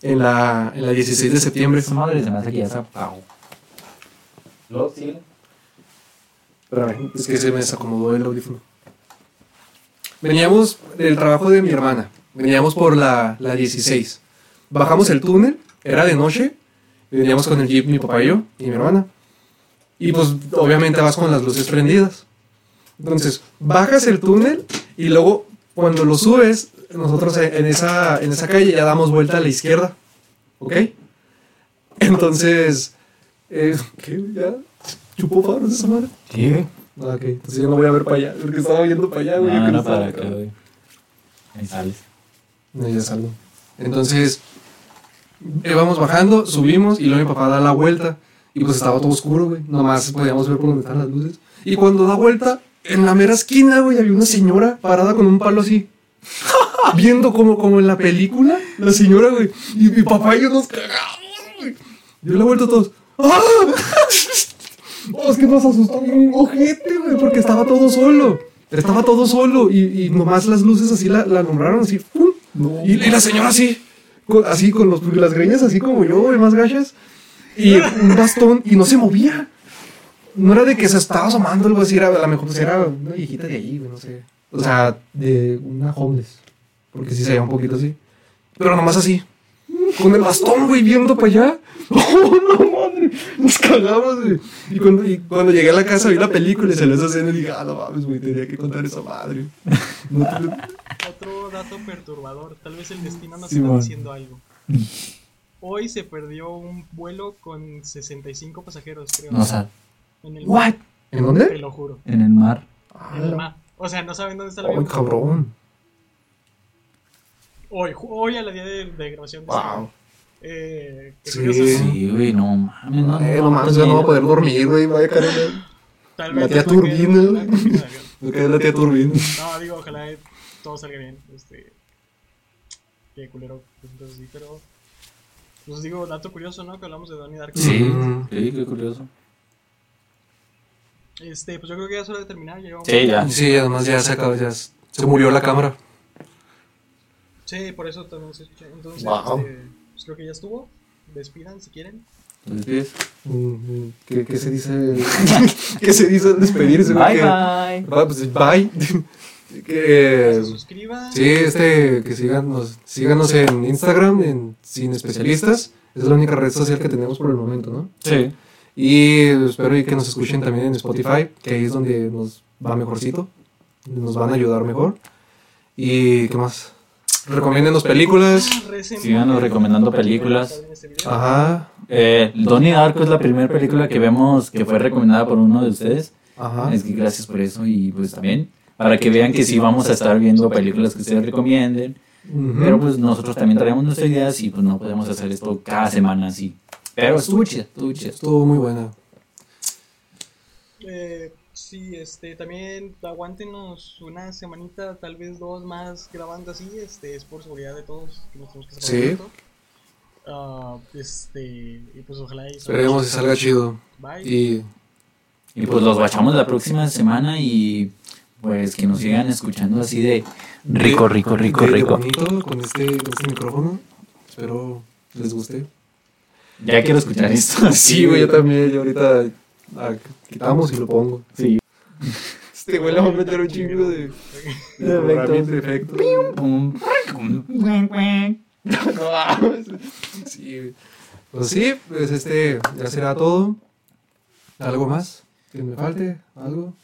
en la, en la 16 de septiembre. Madre se me hace que ya se apagó. ¿Lo sigue? Espérame, es que se me desacomodó el audífono. Veníamos del trabajo de mi hermana. Veníamos por la, la 16. Bajamos el túnel, era de noche. Veníamos con el jeep, mi papá y yo, y mi hermana. Y pues, obviamente, vas con las luces prendidas. Entonces, bajas el túnel y luego, cuando lo subes, nosotros en esa, en esa calle ya damos vuelta a la izquierda. ¿Ok? Entonces, eh, ¿qué? ¿Ya? ¿Chupó faros esa madre? Sí. Ah, ok. Entonces yo no voy a ver para allá, porque estaba viendo para allá, güey. yo No, que no, estaba para acá. güey. Ahí sales. No, ya salgo. Entonces, íbamos bajando, subimos y luego mi papá da la vuelta. Y pues estaba todo oscuro, güey. Nomás podíamos ver por donde están las luces. Y cuando da vuelta, en la mera esquina, güey, había una señora parada con un palo así. Viendo como, como en la película, la señora, güey. Y mi papá y yo nos cagamos, güey. Dio la vuelta a todos. ¡Ah! Oh, es que nos asustó bien ojete, güey, porque estaba todo solo. Estaba todo solo y, y nomás las luces así la, la nombraron así. ¡pum! Y, y la señora así, con- así con los, las greñas así como yo, güey, más gachas. Y un bastón y no se movía. No era de que se estaba asomando algo así, era, a lo mejor pues, era una viejita de allí, güey, no sé. O sea, de una homeless. Porque sí se veía un poquito así. Pero nomás así. Con el bastón, güey, viendo para allá. ¡Oh, no, madre! Nos cagamos, güey. Y cuando, y cuando llegué a la casa vi la película y se esa escena y dije, ah, no mames, güey, tenía que contar esa madre. No te- Otro dato perturbador, tal vez el destino nos Sí, está man. diciendo algo. Hoy se perdió un vuelo con 65 pasajeros, creo. No, o sea, en el ¿what? ¿En Te dónde? lo juro. En el mar. En el mar. O sea, no saben dónde está el Ay, avión. cabrón. Hoy, hoy a la día de, de grabación. de Wow. Eh, Sí. curioso, ¿no? Sí, güey, no mames. No, Eh, no mames, ya no voy a poder dormir, güey. Vaya a caer Tal La vez tía después que- Turbina, güey. la. Me la tía Turbina. No, digo, ojalá eh, todo salga bien. Este. Qué culero. pues, Entonces sí, pero. Pues digo, dato curioso, ¿no? Que hablamos de Donnie Darko. Sí, sí, qué curioso. Este, pues yo creo que ya es hora de terminar. ya Sí, ya. Sí, además ya se acabó, ya se murió la cámara. Sí, por eso también se escucha. Entonces, Wow. este, pues creo que ya estuvo. Despidan si quieren. Entonces, ¿Qué, qué se dice? ¿Qué se dice al despedirse? bye Que- bye. Va, pues, bye. que, se suscriban. sí, este, que síganos, síganos en Instagram, en Sin Especialistas. Es la única red social que tenemos por el momento, ¿no? Sí. Y espero y que nos escuchen también en Spotify, que ahí es donde nos va mejorcito. Nos van a ayudar mejor. ¿Y qué más? Recomiéndenos películas. Síganos recomendando películas. Ajá, Eh, Donnie Darko es la primera película que vemos que fue recomendada por uno de ustedes. ajá. Es que gracias por eso y pues también para que vean que sí vamos a estar viendo películas que ustedes recomienden. Pero pues nosotros también traemos nuestras ideas y pues no podemos hacer esto cada semana así. Pero estuvo chido, estuvo. Estuvo muy buena. Eh, sí, este, también aguántenos una semanita, tal vez dos más grabando así, este, es por seguridad de todos que nos tenemos que sacar Sí. Ah, este, y pues ojalá y Esperemos que salga chido. Bye. Y Y pues los guachamos la próxima semana y pues que nos sigan escuchando así de rico, rico, rico, de- de rico. bonito con este, con este micrófono. Espero les guste. Ya quiero escuchar esto. Sí, güey, yo también. Yo ahorita ah, quitamos y lo pongo. Sí. Este güey le va a meter un chingo de, de efectos. Pum. No. Sí. Pues sí, pues este ya será todo. ¿Algo más? ¿Que me falte? ¿Algo?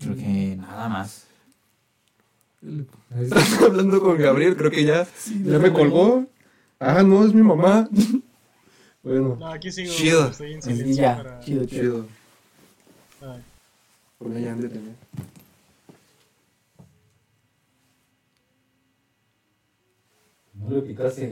Creo que nada más. Estás hablando con Gabriel, creo que ya, ya me colgó. Ah, no, es mi mamá. Bueno, No, aquí sigo, Chido. estoy en silencio ya, para... chido, chido. chido. Ay. Por allá han de tener. No le picaste